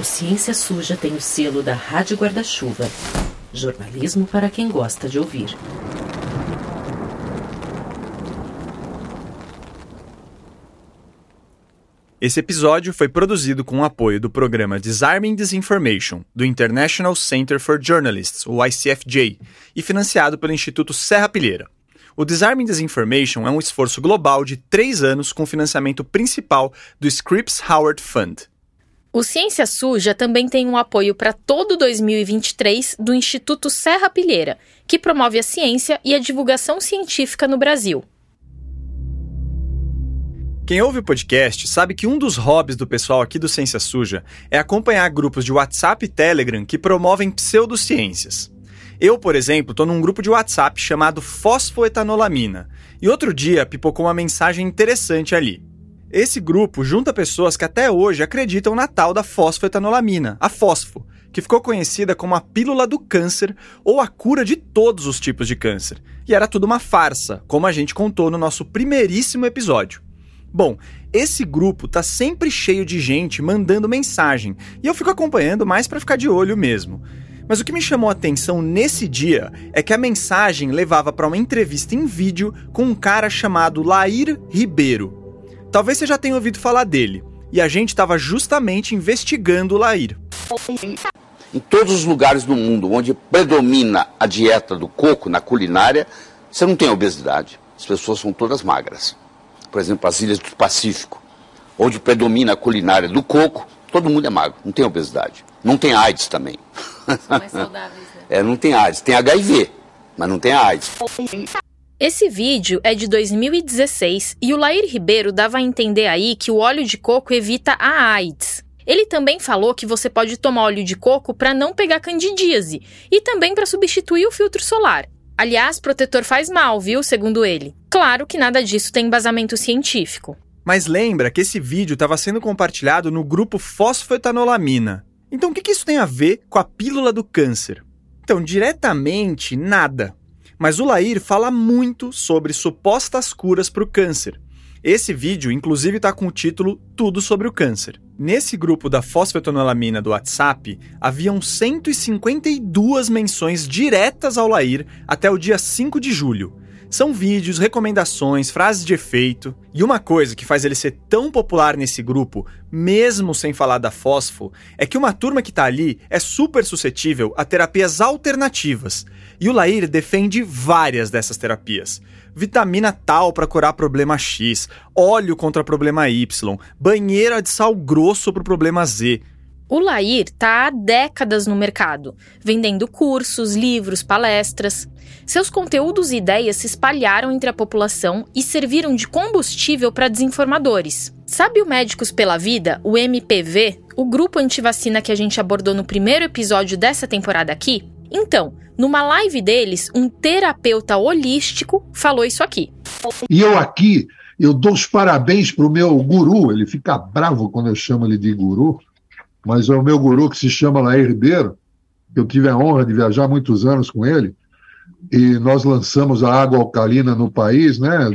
O Ciência Suja tem o selo da Rádio Guarda-Chuva. Jornalismo para quem gosta de ouvir. Esse episódio foi produzido com o apoio do programa Disarming Disinformation, do International Center for Journalists, o ICFJ, e financiado pelo Instituto Serra Pilheira. O Disarming Disinformation é um esforço global de três anos com financiamento principal do Scripps Howard Fund. O Ciência Suja também tem um apoio para todo 2023 do Instituto Serra Pilheira, que promove a ciência e a divulgação científica no Brasil. Quem ouve o podcast sabe que um dos hobbies do pessoal aqui do Ciência Suja é acompanhar grupos de WhatsApp e Telegram que promovem pseudociências. Eu, por exemplo, estou num grupo de WhatsApp chamado Fosfoetanolamina, e outro dia pipocou uma mensagem interessante ali. Esse grupo junta pessoas que até hoje acreditam na tal da fosfoetanolamina, a fosfo, que ficou conhecida como a pílula do câncer ou a cura de todos os tipos de câncer. E era tudo uma farsa, como a gente contou no nosso primeiríssimo episódio. Bom, esse grupo tá sempre cheio de gente mandando mensagem e eu fico acompanhando mais para ficar de olho mesmo. Mas o que me chamou a atenção nesse dia é que a mensagem levava para uma entrevista em vídeo com um cara chamado Lair Ribeiro. Talvez você já tenha ouvido falar dele, e a gente estava justamente investigando o Lair. Em todos os lugares do mundo onde predomina a dieta do coco na culinária, você não tem obesidade. As pessoas são todas magras por exemplo, as ilhas do Pacífico, onde predomina a culinária do coco, todo mundo é magro, não tem obesidade. Não tem AIDS também. São mais saudáveis, né? É, não tem AIDS. Tem HIV, mas não tem AIDS. Esse vídeo é de 2016 e o Lair Ribeiro dava a entender aí que o óleo de coco evita a AIDS. Ele também falou que você pode tomar óleo de coco para não pegar candidíase e também para substituir o filtro solar. Aliás, protetor faz mal, viu? Segundo ele. Claro que nada disso tem embasamento científico. Mas lembra que esse vídeo estava sendo compartilhado no grupo fosfoetanolamina. Então o que, que isso tem a ver com a pílula do câncer? Então, diretamente, nada. Mas o Lair fala muito sobre supostas curas para o câncer. Esse vídeo, inclusive, está com o título Tudo sobre o Câncer. Nesse grupo da fosfetanolamina do WhatsApp, haviam 152 menções diretas ao Lair até o dia 5 de julho. São vídeos, recomendações, frases de efeito. E uma coisa que faz ele ser tão popular nesse grupo, mesmo sem falar da fósforo, é que uma turma que está ali é super suscetível a terapias alternativas. E o Lair defende várias dessas terapias vitamina tal para curar problema X, óleo contra problema Y, banheira de sal grosso para o problema Z. O Lair está há décadas no mercado, vendendo cursos, livros, palestras. Seus conteúdos e ideias se espalharam entre a população e serviram de combustível para desinformadores. Sabe o Médicos pela Vida, o MPV, o grupo antivacina que a gente abordou no primeiro episódio dessa temporada aqui? Então, numa live deles, um terapeuta holístico falou isso aqui. E eu aqui, eu dou os parabéns para o meu guru, ele fica bravo quando eu chamo ele de guru, mas é o meu guru que se chama Lair Ribeiro, eu tive a honra de viajar muitos anos com ele, e nós lançamos a água alcalina no país, né?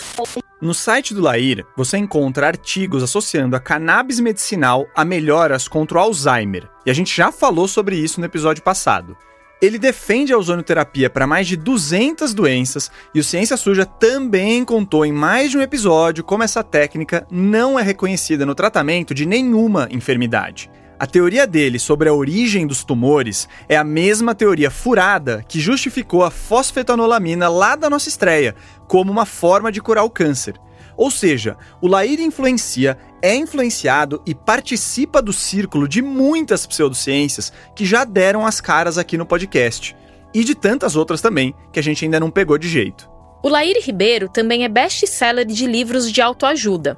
No site do Lair, você encontra artigos associando a cannabis medicinal a melhoras contra o Alzheimer, e a gente já falou sobre isso no episódio passado. Ele defende a ozonoterapia para mais de 200 doenças e o Ciência Suja também contou em mais de um episódio como essa técnica não é reconhecida no tratamento de nenhuma enfermidade. A teoria dele sobre a origem dos tumores é a mesma teoria furada que justificou a fosfetanolamina lá da nossa estreia, como uma forma de curar o câncer. Ou seja, o Laíra influencia, é influenciado e participa do círculo de muitas pseudociências que já deram as caras aqui no podcast. E de tantas outras também, que a gente ainda não pegou de jeito. O Laíre Ribeiro também é best-seller de livros de autoajuda.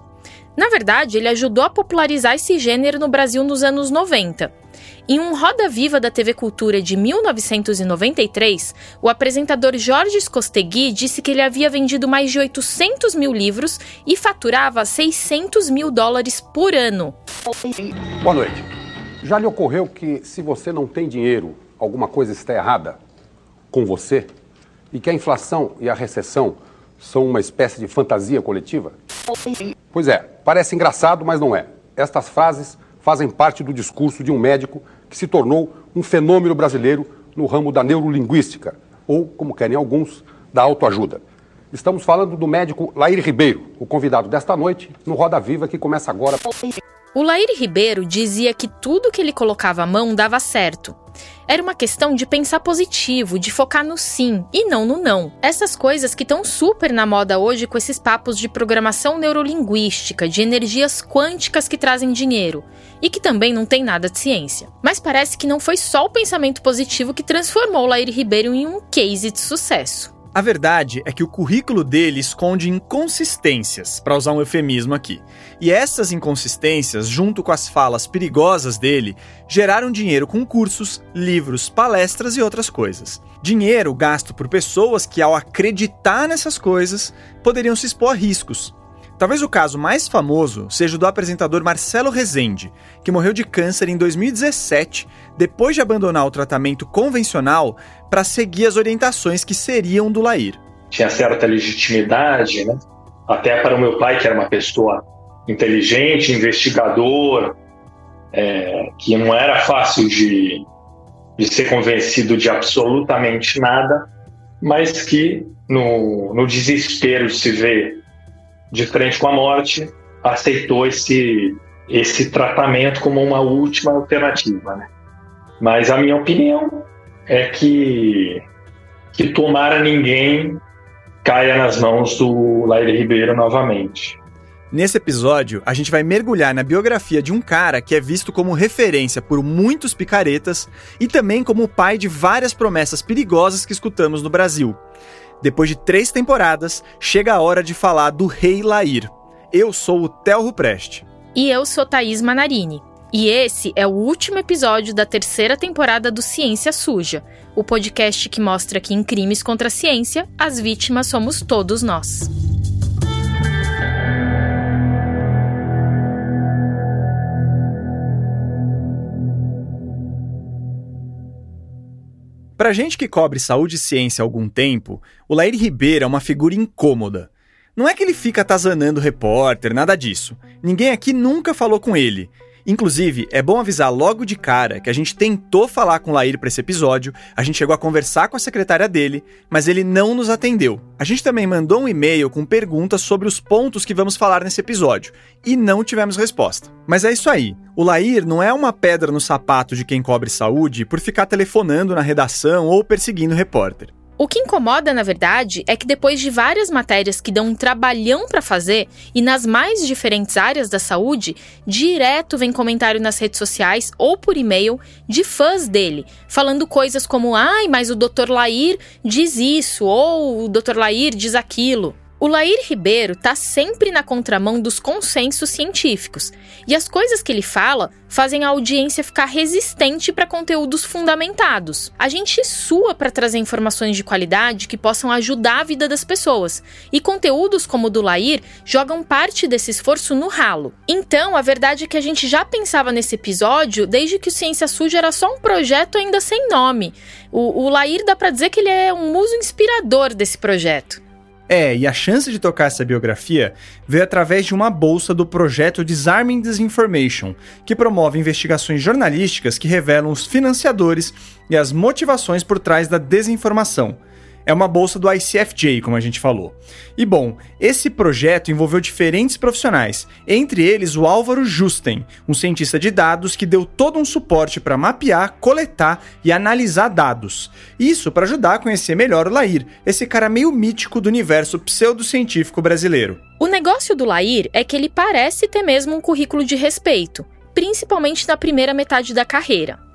Na verdade, ele ajudou a popularizar esse gênero no Brasil nos anos 90. Em um Roda Viva da TV Cultura de 1993, o apresentador Jorge Scostegui disse que ele havia vendido mais de 800 mil livros e faturava 600 mil dólares por ano. Boa noite. Já lhe ocorreu que, se você não tem dinheiro, alguma coisa está errada com você? E que a inflação e a recessão são uma espécie de fantasia coletiva? Pois é, parece engraçado, mas não é. Estas frases fazem parte do discurso de um médico que se tornou um fenômeno brasileiro no ramo da neurolinguística, ou, como querem alguns, da autoajuda. Estamos falando do médico Lair Ribeiro, o convidado desta noite no Roda Viva que começa agora. O Lair Ribeiro dizia que tudo que ele colocava a mão dava certo. Era uma questão de pensar positivo, de focar no sim e não no não. Essas coisas que estão super na moda hoje com esses papos de programação neurolinguística, de energias quânticas que trazem dinheiro e que também não tem nada de ciência. Mas parece que não foi só o pensamento positivo que transformou Lair Ribeiro em um case de sucesso. A verdade é que o currículo dele esconde inconsistências, para usar um eufemismo aqui. E essas inconsistências, junto com as falas perigosas dele, geraram dinheiro com cursos, livros, palestras e outras coisas. Dinheiro gasto por pessoas que, ao acreditar nessas coisas, poderiam se expor a riscos, Talvez o caso mais famoso seja o do apresentador Marcelo Rezende, que morreu de câncer em 2017, depois de abandonar o tratamento convencional para seguir as orientações que seriam do Lair. Tinha certa legitimidade, né? até para o meu pai, que era uma pessoa inteligente, investigador, é, que não era fácil de, de ser convencido de absolutamente nada, mas que no, no desespero de se ver de frente com a morte, aceitou esse, esse tratamento como uma última alternativa. Né? Mas a minha opinião é que, que tomara ninguém caia nas mãos do Laire Ribeiro novamente. Nesse episódio, a gente vai mergulhar na biografia de um cara que é visto como referência por muitos picaretas e também como o pai de várias promessas perigosas que escutamos no Brasil. Depois de três temporadas, chega a hora de falar do Rei Lair. Eu sou o Telro Preste. E eu sou Thaís Manarini. E esse é o último episódio da terceira temporada do Ciência Suja, o podcast que mostra que em crimes contra a ciência, as vítimas somos todos nós. Pra gente que cobre saúde e ciência há algum tempo, o Lair Ribeiro é uma figura incômoda. Não é que ele fica atazanando repórter, nada disso. Ninguém aqui nunca falou com ele. Inclusive, é bom avisar logo de cara que a gente tentou falar com o Lair para esse episódio, a gente chegou a conversar com a secretária dele, mas ele não nos atendeu. A gente também mandou um e-mail com perguntas sobre os pontos que vamos falar nesse episódio e não tivemos resposta. Mas é isso aí. O Lair não é uma pedra no sapato de quem cobre saúde por ficar telefonando na redação ou perseguindo repórter. O que incomoda, na verdade, é que depois de várias matérias que dão um trabalhão para fazer e nas mais diferentes áreas da saúde, direto vem comentário nas redes sociais ou por e-mail de fãs dele, falando coisas como: "Ai, mas o Dr. Lair diz isso" ou "O Dr. Lair diz aquilo". O Lair Ribeiro está sempre na contramão dos consensos científicos, e as coisas que ele fala fazem a audiência ficar resistente para conteúdos fundamentados. A gente sua para trazer informações de qualidade que possam ajudar a vida das pessoas, e conteúdos como o do Lair jogam parte desse esforço no ralo. Então, a verdade é que a gente já pensava nesse episódio desde que o Ciência Suja era só um projeto ainda sem nome. O, o Lair dá para dizer que ele é um muso inspirador desse projeto. É, e a chance de tocar essa biografia veio através de uma bolsa do projeto Disarming Disinformation, que promove investigações jornalísticas que revelam os financiadores e as motivações por trás da desinformação, é uma bolsa do ICFJ, como a gente falou. E bom, esse projeto envolveu diferentes profissionais, entre eles o Álvaro Justen, um cientista de dados que deu todo um suporte para mapear, coletar e analisar dados. Isso para ajudar a conhecer melhor o Lair, esse cara meio mítico do universo pseudocientífico brasileiro. O negócio do Lair é que ele parece ter mesmo um currículo de respeito, principalmente na primeira metade da carreira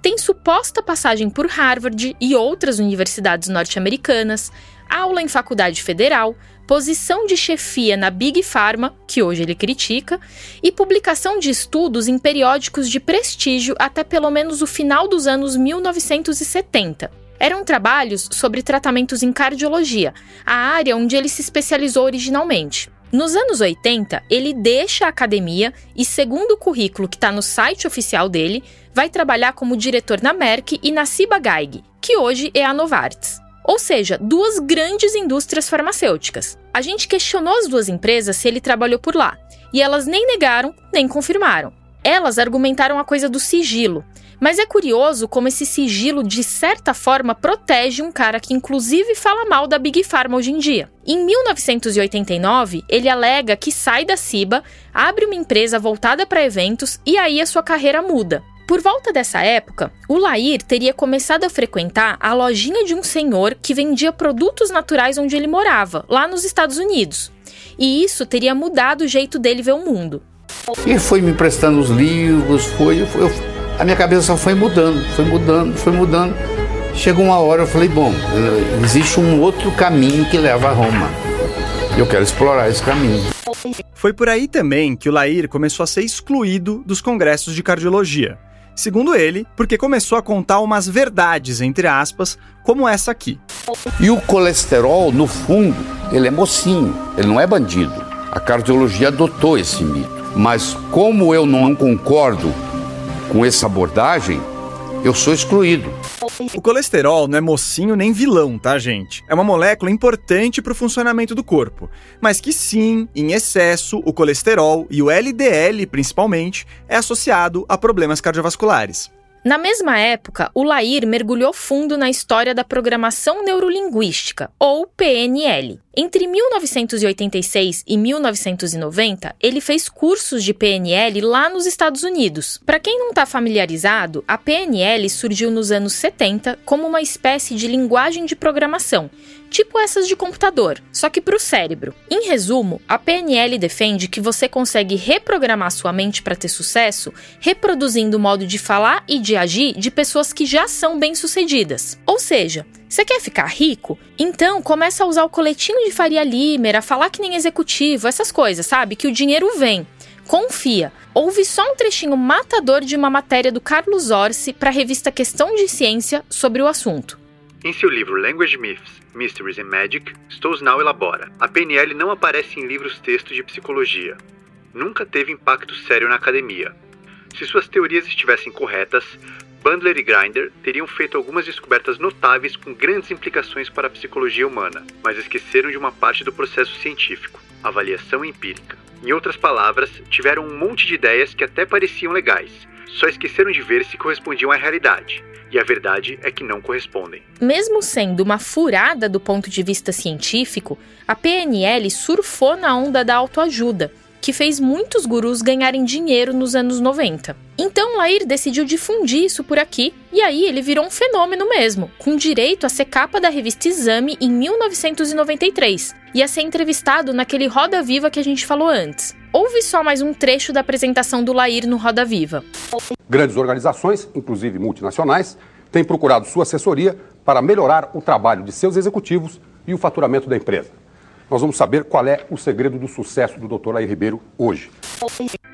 tem suposta passagem por Harvard e outras universidades norte-americanas, aula em faculdade federal, posição de chefia na Big Pharma, que hoje ele critica, e publicação de estudos em periódicos de prestígio até pelo menos o final dos anos 1970. Eram trabalhos sobre tratamentos em cardiologia, a área onde ele se especializou originalmente. Nos anos 80, ele deixa a academia e, segundo o currículo que está no site oficial dele, vai trabalhar como diretor na Merck e na Ciba-Geigy, que hoje é a Novartis. Ou seja, duas grandes indústrias farmacêuticas. A gente questionou as duas empresas se ele trabalhou por lá, e elas nem negaram nem confirmaram. Elas argumentaram a coisa do sigilo. Mas é curioso como esse sigilo, de certa forma, protege um cara que, inclusive, fala mal da Big Pharma hoje em dia. Em 1989, ele alega que sai da CIBA, abre uma empresa voltada para eventos e aí a sua carreira muda. Por volta dessa época, o Lair teria começado a frequentar a lojinha de um senhor que vendia produtos naturais onde ele morava, lá nos Estados Unidos. E isso teria mudado o jeito dele ver o mundo. E foi me emprestando os livros, foi, foi eu, a minha cabeça só foi mudando, foi mudando, foi mudando. Chegou uma hora eu falei, bom, existe um outro caminho que leva a Roma. Eu quero explorar esse caminho. Foi por aí também que o Lair começou a ser excluído dos congressos de cardiologia. Segundo ele, porque começou a contar umas verdades, entre aspas, como essa aqui. E o colesterol, no fundo, ele é mocinho, ele não é bandido. A cardiologia adotou esse mito. Mas como eu não concordo com essa abordagem, eu sou excluído. O colesterol não é mocinho nem vilão, tá, gente? É uma molécula importante para o funcionamento do corpo, mas que sim, em excesso, o colesterol e o LDL, principalmente, é associado a problemas cardiovasculares. Na mesma época, o Lair mergulhou fundo na história da programação neurolinguística, ou PNL. Entre 1986 e 1990, ele fez cursos de PNL lá nos Estados Unidos. Para quem não está familiarizado, a PNL surgiu nos anos 70 como uma espécie de linguagem de programação, tipo essas de computador, só que para o cérebro. Em resumo, a PNL defende que você consegue reprogramar sua mente para ter sucesso, reproduzindo o modo de falar e de agir de pessoas que já são bem-sucedidas. Ou seja, você quer ficar rico? Então começa a usar o coletinho de Faria Limer, a falar que nem executivo, essas coisas, sabe? Que o dinheiro vem. Confia. Ouve só um trechinho matador de uma matéria do Carlos Orsi para a revista Questão de Ciência sobre o assunto. Em seu livro Language Myths, Mysteries and Magic, Stousnau elabora: a PNL não aparece em livros-textos de psicologia. Nunca teve impacto sério na academia. Se suas teorias estivessem corretas, Bandler e Grinder teriam feito algumas descobertas notáveis com grandes implicações para a psicologia humana, mas esqueceram de uma parte do processo científico, avaliação empírica. Em outras palavras, tiveram um monte de ideias que até pareciam legais, só esqueceram de ver se correspondiam à realidade. E a verdade é que não correspondem. Mesmo sendo uma furada do ponto de vista científico, a PNL surfou na onda da autoajuda, que fez muitos gurus ganharem dinheiro nos anos 90. Então Lair decidiu difundir isso por aqui, e aí ele virou um fenômeno mesmo, com direito a ser capa da revista Exame em 1993 e a ser entrevistado naquele Roda Viva que a gente falou antes. Ouve só mais um trecho da apresentação do Lair no Roda Viva. Grandes organizações, inclusive multinacionais, têm procurado sua assessoria para melhorar o trabalho de seus executivos e o faturamento da empresa. Nós vamos saber qual é o segredo do sucesso do Dr. Lair Ribeiro hoje.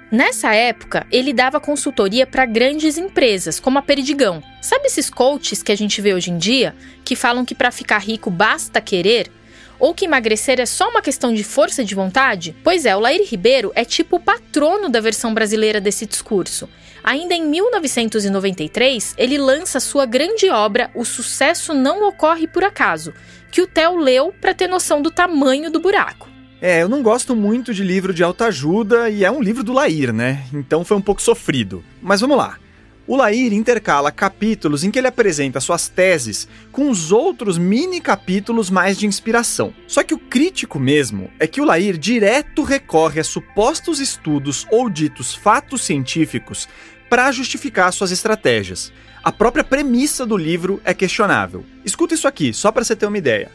Nessa época, ele dava consultoria para grandes empresas, como a Perdigão. Sabe esses coaches que a gente vê hoje em dia, que falam que para ficar rico basta querer? Ou que emagrecer é só uma questão de força de vontade? Pois é, o Lair Ribeiro é tipo o patrono da versão brasileira desse discurso. Ainda em 1993, ele lança sua grande obra O Sucesso Não Ocorre Por Acaso, que o Theo leu para ter noção do tamanho do buraco. É, eu não gosto muito de livro de autoajuda e é um livro do Lair, né? Então foi um pouco sofrido. Mas vamos lá. O Lair intercala capítulos em que ele apresenta suas teses com os outros mini capítulos mais de inspiração. Só que o crítico mesmo é que o Lair direto recorre a supostos estudos ou ditos fatos científicos para justificar suas estratégias. A própria premissa do livro é questionável. Escuta isso aqui, só para você ter uma ideia.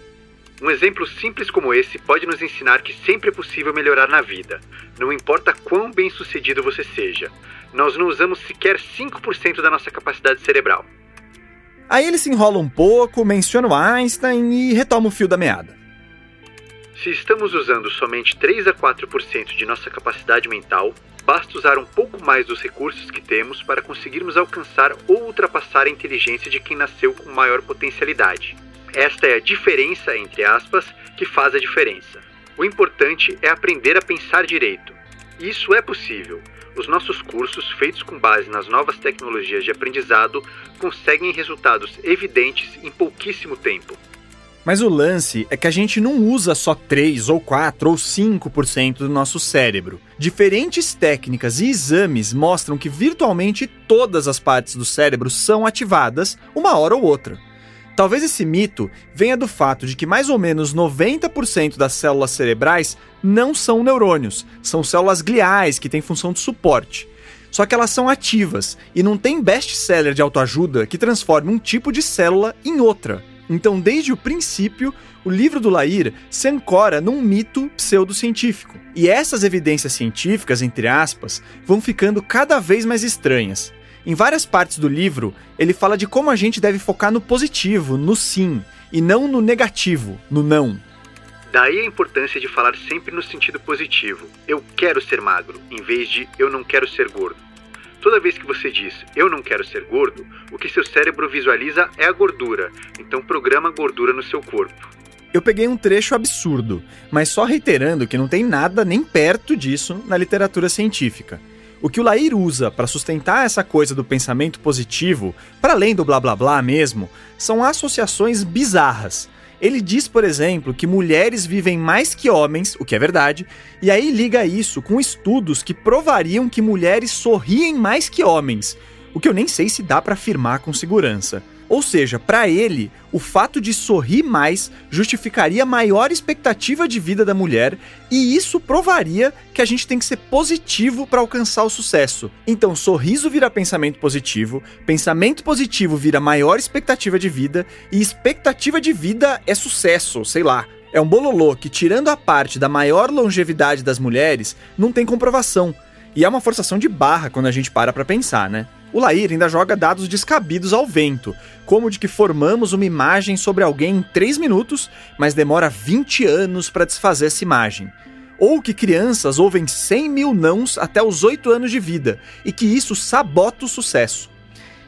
Um exemplo simples como esse pode nos ensinar que sempre é possível melhorar na vida, não importa quão bem sucedido você seja. Nós não usamos sequer 5% da nossa capacidade cerebral. Aí ele se enrola um pouco, menciona o Einstein e retoma o fio da meada. Se estamos usando somente 3 a 4% de nossa capacidade mental, basta usar um pouco mais dos recursos que temos para conseguirmos alcançar ou ultrapassar a inteligência de quem nasceu com maior potencialidade. Esta é a diferença, entre aspas, que faz a diferença. O importante é aprender a pensar direito. Isso é possível. Os nossos cursos, feitos com base nas novas tecnologias de aprendizado, conseguem resultados evidentes em pouquíssimo tempo. Mas o lance é que a gente não usa só 3 ou 4 ou 5% do nosso cérebro. Diferentes técnicas e exames mostram que virtualmente todas as partes do cérebro são ativadas uma hora ou outra. Talvez esse mito venha do fato de que mais ou menos 90% das células cerebrais não são neurônios, são células gliais que têm função de suporte. Só que elas são ativas e não tem best-seller de autoajuda que transforme um tipo de célula em outra. Então, desde o princípio, o livro do Lair se ancora num mito pseudocientífico. E essas evidências científicas, entre aspas, vão ficando cada vez mais estranhas. Em várias partes do livro, ele fala de como a gente deve focar no positivo, no sim, e não no negativo, no não. Daí a importância de falar sempre no sentido positivo. Eu quero ser magro, em vez de eu não quero ser gordo. Toda vez que você diz eu não quero ser gordo, o que seu cérebro visualiza é a gordura, então programa gordura no seu corpo. Eu peguei um trecho absurdo, mas só reiterando que não tem nada nem perto disso na literatura científica. O que o Lair usa para sustentar essa coisa do pensamento positivo, para além do blá blá blá mesmo, são associações bizarras. Ele diz, por exemplo, que mulheres vivem mais que homens, o que é verdade, e aí liga isso com estudos que provariam que mulheres sorriem mais que homens, o que eu nem sei se dá para afirmar com segurança. Ou seja, para ele, o fato de sorrir mais justificaria maior expectativa de vida da mulher, e isso provaria que a gente tem que ser positivo para alcançar o sucesso. Então, sorriso vira pensamento positivo, pensamento positivo vira maior expectativa de vida, e expectativa de vida é sucesso, sei lá. É um bololô que, tirando a parte da maior longevidade das mulheres, não tem comprovação. E é uma forçação de barra quando a gente para pra pensar, né? O Lair ainda joga dados descabidos ao vento, como de que formamos uma imagem sobre alguém em 3 minutos, mas demora 20 anos para desfazer essa imagem. Ou que crianças ouvem 100 mil nãos até os 8 anos de vida, e que isso sabota o sucesso.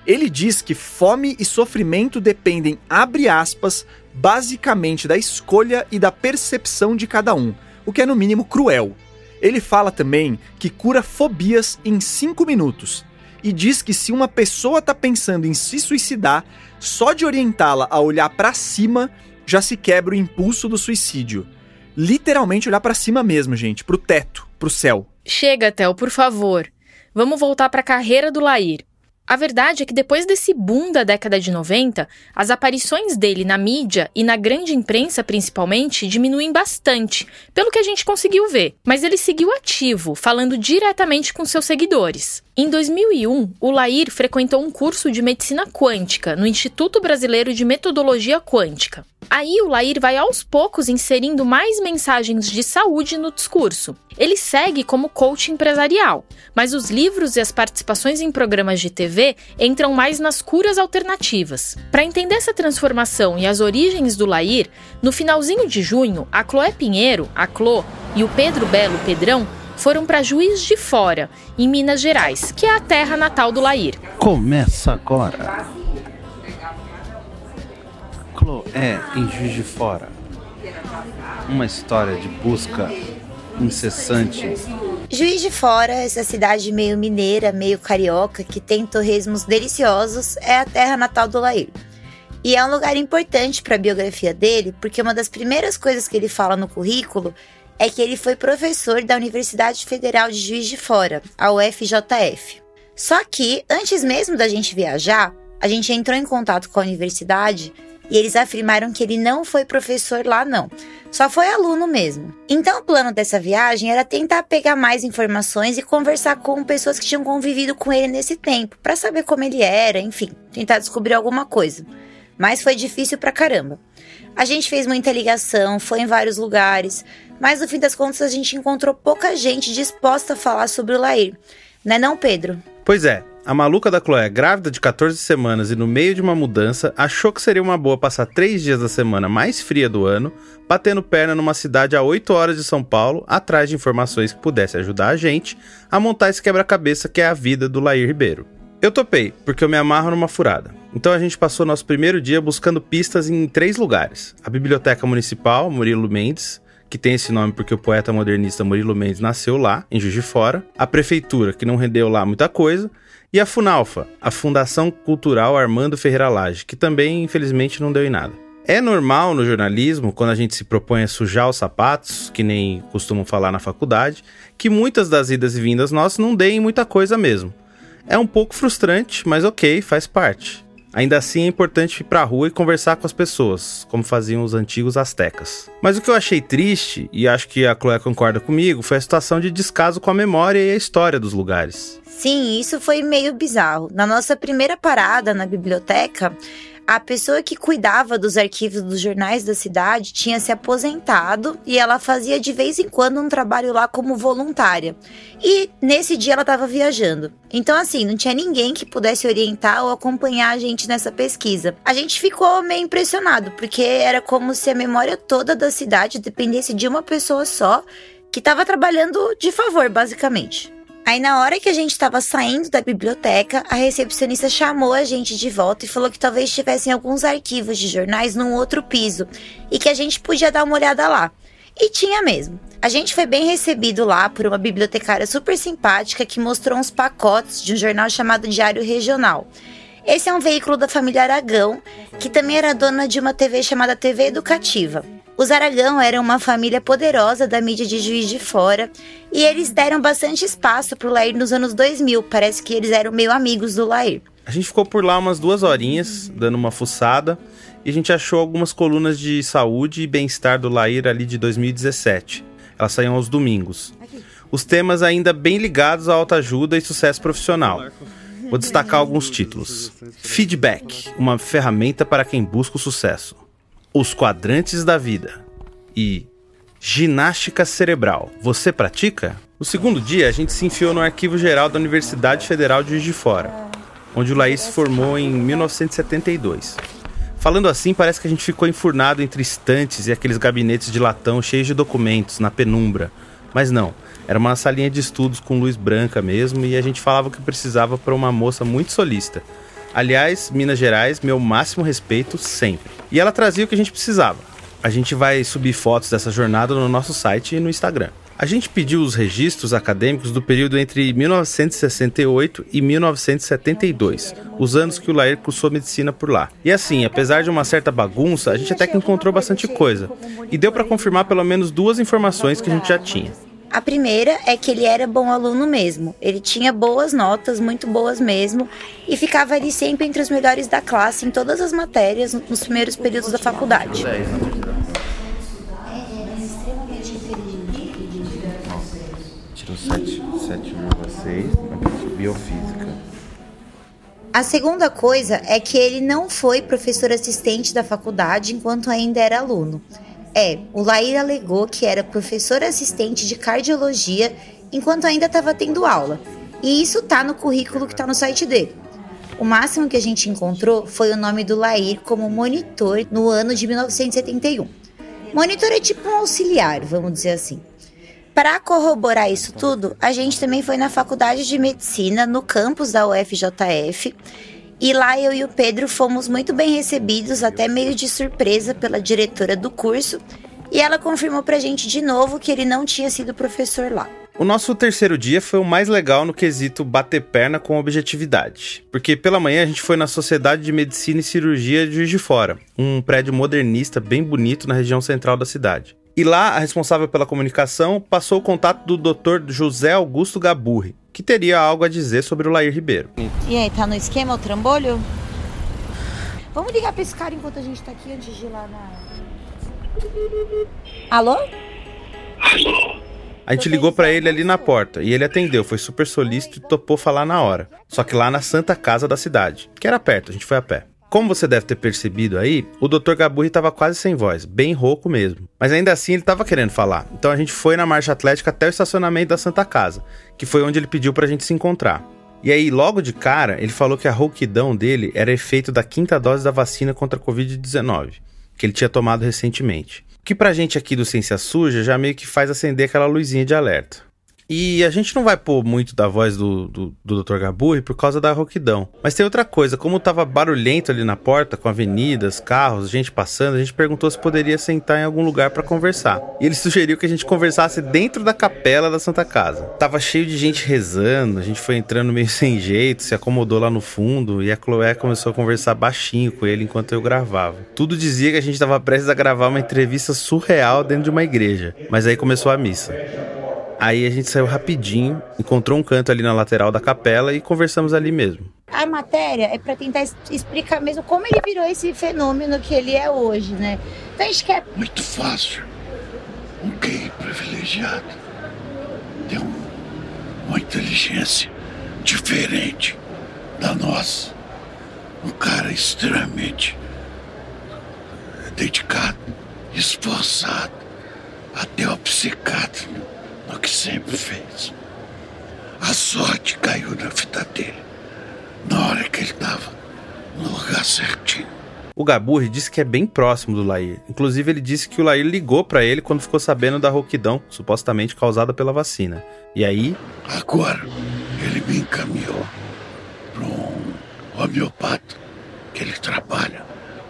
Ele diz que fome e sofrimento dependem, abre aspas, basicamente da escolha e da percepção de cada um, o que é no mínimo cruel. Ele fala também que cura fobias em 5 minutos e diz que se uma pessoa está pensando em se suicidar, só de orientá-la a olhar para cima já se quebra o impulso do suicídio. Literalmente olhar para cima mesmo, gente, pro teto, pro céu. Chega, Tel, por favor. Vamos voltar para a carreira do Lair. A verdade é que depois desse boom da década de 90, as aparições dele na mídia e na grande imprensa principalmente diminuem bastante, pelo que a gente conseguiu ver. Mas ele seguiu ativo, falando diretamente com seus seguidores. Em 2001, o Lair frequentou um curso de medicina quântica no Instituto Brasileiro de Metodologia Quântica. Aí o Lair vai aos poucos inserindo mais mensagens de saúde no discurso. Ele segue como coach empresarial, mas os livros e as participações em programas de TV entram mais nas curas alternativas. Para entender essa transformação e as origens do Lair, no finalzinho de junho, a Chloé Pinheiro, a Clô, e o Pedro Belo Pedrão foram para Juiz de Fora, em Minas Gerais, que é a terra natal do Lair. Começa agora. Cloé em Juiz de Fora. Uma história de busca incessante. Juiz de Fora, essa cidade meio mineira, meio carioca, que tem torresmos deliciosos, é a terra natal do Lair. E é um lugar importante para a biografia dele, porque uma das primeiras coisas que ele fala no currículo é que ele foi professor da Universidade Federal de Juiz de Fora, a UFJF. Só que, antes mesmo da gente viajar, a gente entrou em contato com a universidade e eles afirmaram que ele não foi professor lá, não. Só foi aluno mesmo. Então, o plano dessa viagem era tentar pegar mais informações e conversar com pessoas que tinham convivido com ele nesse tempo, para saber como ele era, enfim, tentar descobrir alguma coisa. Mas foi difícil pra caramba. A gente fez muita ligação, foi em vários lugares, mas no fim das contas a gente encontrou pouca gente disposta a falar sobre o Lair. Né não, Pedro? Pois é, a maluca da Chloé, grávida de 14 semanas e no meio de uma mudança, achou que seria uma boa passar três dias da semana mais fria do ano, batendo perna numa cidade a 8 horas de São Paulo, atrás de informações que pudessem ajudar a gente a montar esse quebra-cabeça que é a vida do Lair Ribeiro. Eu topei, porque eu me amarro numa furada. Então a gente passou nosso primeiro dia buscando pistas em três lugares: a Biblioteca Municipal, Murilo Mendes, que tem esse nome porque o poeta modernista Murilo Mendes nasceu lá, em Juiz de Fora, a prefeitura, que não rendeu lá muita coisa, e a Funalfa, a Fundação Cultural Armando Ferreira Lage, que também, infelizmente, não deu em nada. É normal no jornalismo, quando a gente se propõe a sujar os sapatos, que nem costumam falar na faculdade, que muitas das idas e vindas nossas não deem muita coisa mesmo. É um pouco frustrante, mas ok, faz parte. Ainda assim é importante ir pra rua e conversar com as pessoas, como faziam os antigos astecas. Mas o que eu achei triste, e acho que a Chloe concorda comigo, foi a situação de descaso com a memória e a história dos lugares. Sim, isso foi meio bizarro. Na nossa primeira parada na biblioteca, a pessoa que cuidava dos arquivos dos jornais da cidade tinha se aposentado e ela fazia de vez em quando um trabalho lá como voluntária. E nesse dia ela estava viajando. Então, assim, não tinha ninguém que pudesse orientar ou acompanhar a gente nessa pesquisa. A gente ficou meio impressionado, porque era como se a memória toda da cidade dependesse de uma pessoa só que estava trabalhando de favor, basicamente. Aí, na hora que a gente estava saindo da biblioteca, a recepcionista chamou a gente de volta e falou que talvez tivessem alguns arquivos de jornais num outro piso e que a gente podia dar uma olhada lá. E tinha mesmo. A gente foi bem recebido lá por uma bibliotecária super simpática que mostrou uns pacotes de um jornal chamado Diário Regional. Esse é um veículo da família Aragão, que também era dona de uma TV chamada TV Educativa. Os Aragão eram uma família poderosa da mídia de Juiz de Fora e eles deram bastante espaço pro Lair nos anos 2000. Parece que eles eram meio amigos do Lair. A gente ficou por lá umas duas horinhas, dando uma fuçada, e a gente achou algumas colunas de saúde e bem-estar do Lair ali de 2017. Elas saíam aos domingos. Os temas ainda bem ligados à autoajuda e sucesso profissional. Vou destacar alguns títulos. Feedback, uma ferramenta para quem busca o sucesso. Os quadrantes da vida e ginástica cerebral. Você pratica? No segundo dia, a gente se enfiou no Arquivo Geral da Universidade Federal de Juiz de Fora, onde o Laís se formou em 1972. Falando assim, parece que a gente ficou enfurnado entre estantes e aqueles gabinetes de latão cheios de documentos, na penumbra. Mas não, era uma salinha de estudos com luz branca mesmo e a gente falava o que precisava para uma moça muito solista. Aliás, Minas Gerais, meu máximo respeito sempre. E ela trazia o que a gente precisava. A gente vai subir fotos dessa jornada no nosso site e no Instagram. A gente pediu os registros acadêmicos do período entre 1968 e 1972, os anos que o Lair cursou medicina por lá. E assim, apesar de uma certa bagunça, a gente até que encontrou bastante coisa. E deu para confirmar pelo menos duas informações que a gente já tinha. A primeira é que ele era bom aluno mesmo. Ele tinha boas notas, muito boas mesmo, e ficava ali sempre entre os melhores da classe em todas as matérias nos primeiros períodos da faculdade. Tirou 7,6 biofísica. A segunda coisa é que ele não foi professor assistente da faculdade enquanto ainda era aluno. É, o Lair alegou que era professor assistente de cardiologia enquanto ainda estava tendo aula. E isso tá no currículo que tá no site dele. O máximo que a gente encontrou foi o nome do Lair como monitor no ano de 1971. Monitor é tipo um auxiliar, vamos dizer assim. Para corroborar isso tudo, a gente também foi na Faculdade de Medicina, no campus da UFJF, e lá eu e o Pedro fomos muito bem recebidos, até meio de surpresa, pela diretora do curso, e ela confirmou pra gente de novo que ele não tinha sido professor lá. O nosso terceiro dia foi o mais legal no quesito bater perna com objetividade. Porque pela manhã a gente foi na Sociedade de Medicina e Cirurgia de Juiz de Fora, um prédio modernista bem bonito na região central da cidade. E lá, a responsável pela comunicação passou o contato do Dr. José Augusto Gaburri, que teria algo a dizer sobre o Lair Ribeiro. E aí, tá no esquema o trambolho? Vamos ligar pra esse cara enquanto a gente tá aqui antes de ir lá na. Alô? A gente ligou para ele ali na porta e ele atendeu, foi super solícito e topou falar na hora. Só que lá na Santa Casa da cidade, que era perto, a gente foi a pé. Como você deve ter percebido aí, o Dr. Gaburri estava quase sem voz, bem rouco mesmo. Mas ainda assim ele estava querendo falar. Então a gente foi na marcha atlética até o estacionamento da Santa Casa, que foi onde ele pediu pra gente se encontrar. E aí, logo de cara, ele falou que a rouquidão dele era efeito da quinta dose da vacina contra a Covid-19, que ele tinha tomado recentemente. O que pra gente aqui do Ciência Suja já meio que faz acender aquela luzinha de alerta. E a gente não vai pôr muito da voz do, do, do Dr. Gaburri por causa da rouquidão. Mas tem outra coisa, como tava barulhento ali na porta, com avenidas, carros, gente passando, a gente perguntou se poderia sentar em algum lugar para conversar. E ele sugeriu que a gente conversasse dentro da capela da Santa Casa. Tava cheio de gente rezando, a gente foi entrando meio sem jeito, se acomodou lá no fundo e a Chloé começou a conversar baixinho com ele enquanto eu gravava. Tudo dizia que a gente tava prestes a gravar uma entrevista surreal dentro de uma igreja, mas aí começou a missa. Aí a gente saiu rapidinho, encontrou um canto ali na lateral da capela e conversamos ali mesmo. A matéria é para tentar explicar mesmo como ele virou esse fenômeno que ele é hoje, né? Então a gente quer. Muito fácil. Um gay privilegiado tem um, uma inteligência diferente da nossa. Um cara extremamente dedicado, esforçado, até o psiquiatra no que sempre fez. A sorte caiu na vida dele, na hora que ele estava no lugar certinho. O Gaburri disse que é bem próximo do Lair. Inclusive, ele disse que o Lair ligou para ele quando ficou sabendo da rouquidão, supostamente causada pela vacina. E aí. Agora, ele me encaminhou para um homeopata que ele trabalha,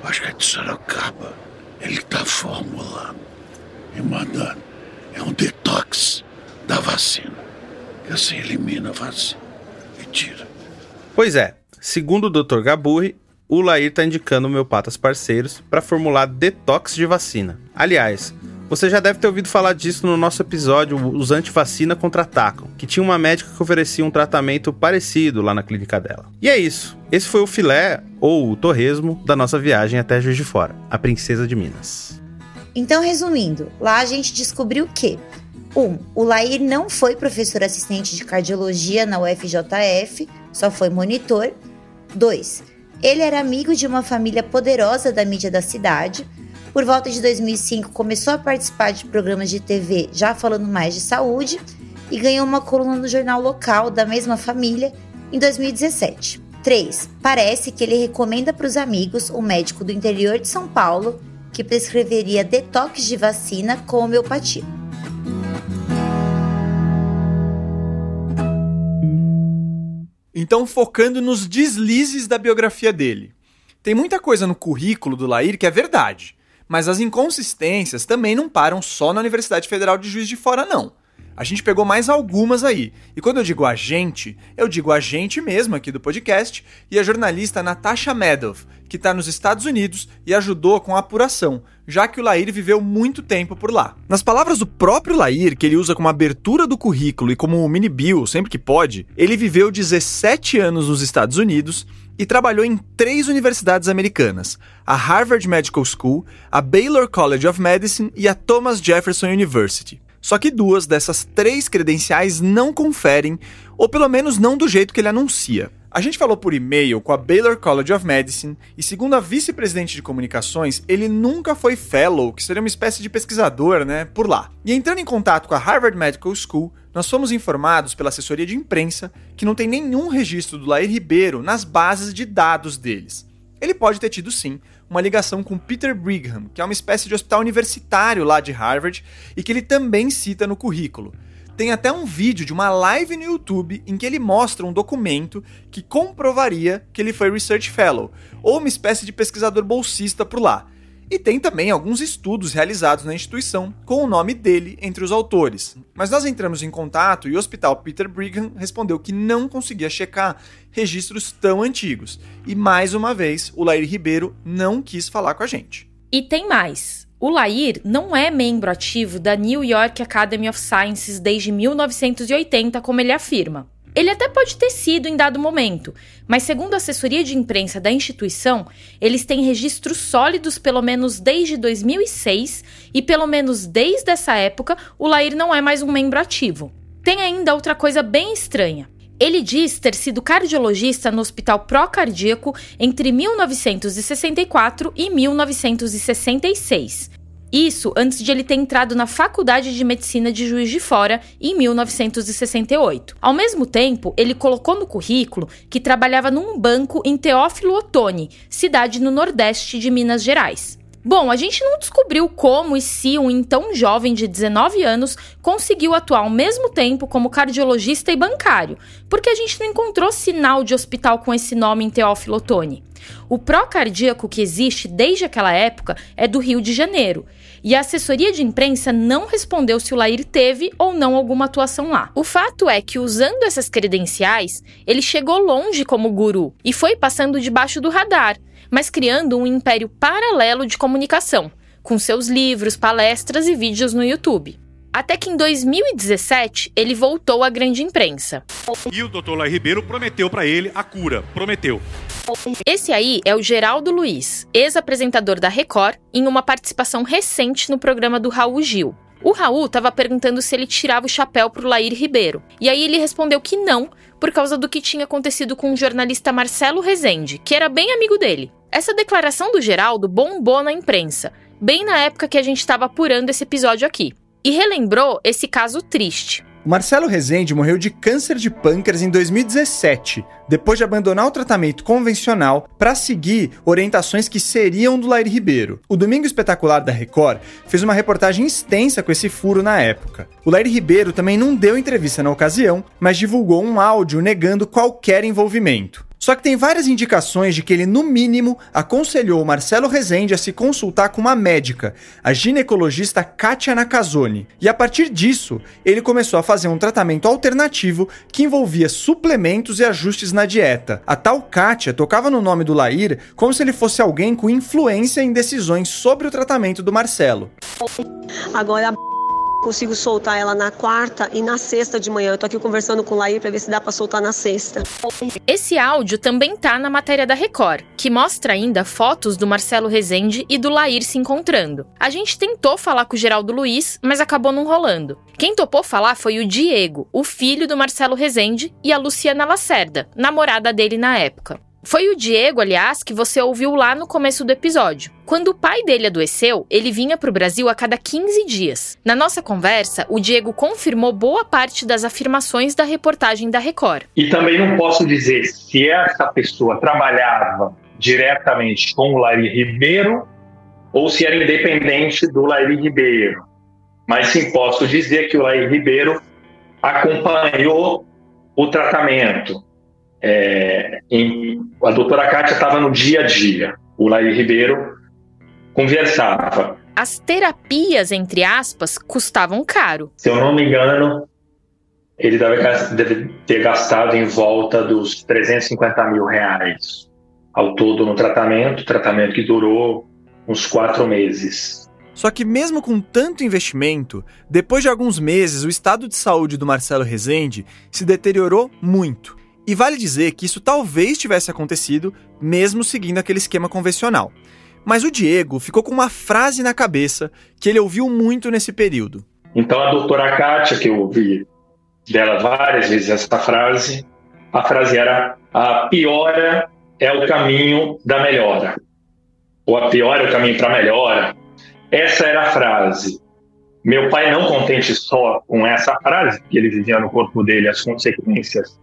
acho que é de Sorocaba. Ele está formulando e mandando. É um detox da vacina. Que você elimina a vacina e tira. Pois é, segundo o Dr. Gaburri, o Lair está indicando homeopatas parceiros para formular detox de vacina. Aliás, você já deve ter ouvido falar disso no nosso episódio Os Antivacina Contra-Atacam, que tinha uma médica que oferecia um tratamento parecido lá na clínica dela. E é isso. Esse foi o filé, ou o torresmo, da nossa viagem até Juiz de Fora, a Princesa de Minas. Então, resumindo, lá a gente descobriu que 1. Um, o Lair não foi professor assistente de cardiologia na UFJF, só foi monitor. 2. Ele era amigo de uma família poderosa da mídia da cidade. Por volta de 2005, começou a participar de programas de TV já falando mais de saúde e ganhou uma coluna no jornal local da mesma família em 2017. 3. Parece que ele recomenda para os amigos um médico do interior de São Paulo que prescreveria detox de vacina com homeopatia. Então, focando nos deslizes da biografia dele. Tem muita coisa no currículo do Lair que é verdade, mas as inconsistências também não param só na Universidade Federal de Juiz de Fora, não. A gente pegou mais algumas aí. E quando eu digo a gente, eu digo a gente mesmo aqui do podcast e a jornalista Natasha Meadow, que está nos Estados Unidos e ajudou com a apuração, já que o Lair viveu muito tempo por lá. Nas palavras do próprio Lair, que ele usa como abertura do currículo e como mini bio sempre que pode, ele viveu 17 anos nos Estados Unidos e trabalhou em três universidades americanas: a Harvard Medical School, a Baylor College of Medicine e a Thomas Jefferson University. Só que duas dessas três credenciais não conferem, ou pelo menos não do jeito que ele anuncia. A gente falou por e-mail com a Baylor College of Medicine e, segundo a vice-presidente de comunicações, ele nunca foi fellow, que seria uma espécie de pesquisador, né, por lá. E entrando em contato com a Harvard Medical School, nós fomos informados pela assessoria de imprensa que não tem nenhum registro do Lair Ribeiro nas bases de dados deles. Ele pode ter tido sim uma ligação com Peter Brigham, que é uma espécie de hospital universitário lá de Harvard e que ele também cita no currículo. Tem até um vídeo de uma live no YouTube em que ele mostra um documento que comprovaria que ele foi Research Fellow, ou uma espécie de pesquisador bolsista por lá. E tem também alguns estudos realizados na instituição com o nome dele entre os autores. Mas nós entramos em contato e o Hospital Peter Brigham respondeu que não conseguia checar registros tão antigos. E mais uma vez, o Lair Ribeiro não quis falar com a gente. E tem mais. O Lair não é membro ativo da New York Academy of Sciences desde 1980, como ele afirma. Ele até pode ter sido em dado momento, mas segundo a assessoria de imprensa da instituição, eles têm registros sólidos pelo menos desde 2006 e pelo menos desde essa época o Lair não é mais um membro ativo. Tem ainda outra coisa bem estranha. Ele diz ter sido cardiologista no Hospital Procardíaco entre 1964 e 1966, isso antes de ele ter entrado na Faculdade de Medicina de Juiz de Fora em 1968. Ao mesmo tempo, ele colocou no currículo que trabalhava num banco em Teófilo Otoni, cidade no nordeste de Minas Gerais. Bom, a gente não descobriu como e se um então jovem de 19 anos conseguiu atuar ao mesmo tempo como cardiologista e bancário, porque a gente não encontrou sinal de hospital com esse nome em Teófilo Otoni. O pró-cardíaco que existe desde aquela época é do Rio de Janeiro, e a assessoria de imprensa não respondeu se o Lair teve ou não alguma atuação lá. O fato é que, usando essas credenciais, ele chegou longe como guru e foi passando debaixo do radar mas criando um império paralelo de comunicação, com seus livros, palestras e vídeos no YouTube. Até que em 2017 ele voltou à grande imprensa. E o Dr. Lai Ribeiro prometeu para ele a cura, prometeu. Esse aí é o Geraldo Luiz, ex-apresentador da Record, em uma participação recente no programa do Raul Gil. O Raul estava perguntando se ele tirava o chapéu pro Lair Ribeiro. E aí ele respondeu que não, por causa do que tinha acontecido com o jornalista Marcelo Rezende, que era bem amigo dele. Essa declaração do Geraldo bombou na imprensa, bem na época que a gente estava apurando esse episódio aqui. E relembrou esse caso triste. Marcelo Rezende morreu de câncer de pâncreas em 2017, depois de abandonar o tratamento convencional para seguir orientações que seriam do Lair Ribeiro. O Domingo Espetacular da Record fez uma reportagem extensa com esse furo na época. O Lair Ribeiro também não deu entrevista na ocasião, mas divulgou um áudio negando qualquer envolvimento. Só que tem várias indicações de que ele, no mínimo, aconselhou Marcelo Rezende a se consultar com uma médica, a ginecologista Katia Nakazone. E a partir disso, ele começou a fazer um tratamento alternativo que envolvia suplementos e ajustes na dieta. A tal Katia tocava no nome do Lair como se ele fosse alguém com influência em decisões sobre o tratamento do Marcelo. Agora consigo soltar ela na quarta e na sexta de manhã. Eu tô aqui conversando com o Laí para ver se dá para soltar na sexta. Esse áudio também tá na matéria da Record, que mostra ainda fotos do Marcelo Rezende e do Lair se encontrando. A gente tentou falar com o Geraldo Luiz, mas acabou não rolando. Quem topou falar foi o Diego, o filho do Marcelo Rezende, e a Luciana Lacerda, namorada dele na época. Foi o Diego, aliás, que você ouviu lá no começo do episódio. Quando o pai dele adoeceu, ele vinha para o Brasil a cada 15 dias. Na nossa conversa, o Diego confirmou boa parte das afirmações da reportagem da Record. E também não posso dizer se essa pessoa trabalhava diretamente com o Lairi Ribeiro ou se era independente do Lairi Ribeiro. Mas sim posso dizer que o Lairi Ribeiro acompanhou o tratamento, é, em, a doutora Kátia estava no dia a dia. O Laí Ribeiro conversava. As terapias, entre aspas, custavam caro. Se eu não me engano, ele deve, deve ter gastado em volta dos 350 mil reais ao todo no tratamento, tratamento que durou uns quatro meses. Só que mesmo com tanto investimento, depois de alguns meses o estado de saúde do Marcelo Rezende se deteriorou muito. E vale dizer que isso talvez tivesse acontecido mesmo seguindo aquele esquema convencional. Mas o Diego ficou com uma frase na cabeça que ele ouviu muito nesse período. Então a doutora Kátia, que eu ouvi dela várias vezes essa frase, a frase era: a piora é o caminho da melhora. Ou a piora é o caminho para a melhora. Essa era a frase. Meu pai, não contente só com essa frase, que ele vivia no corpo dele as consequências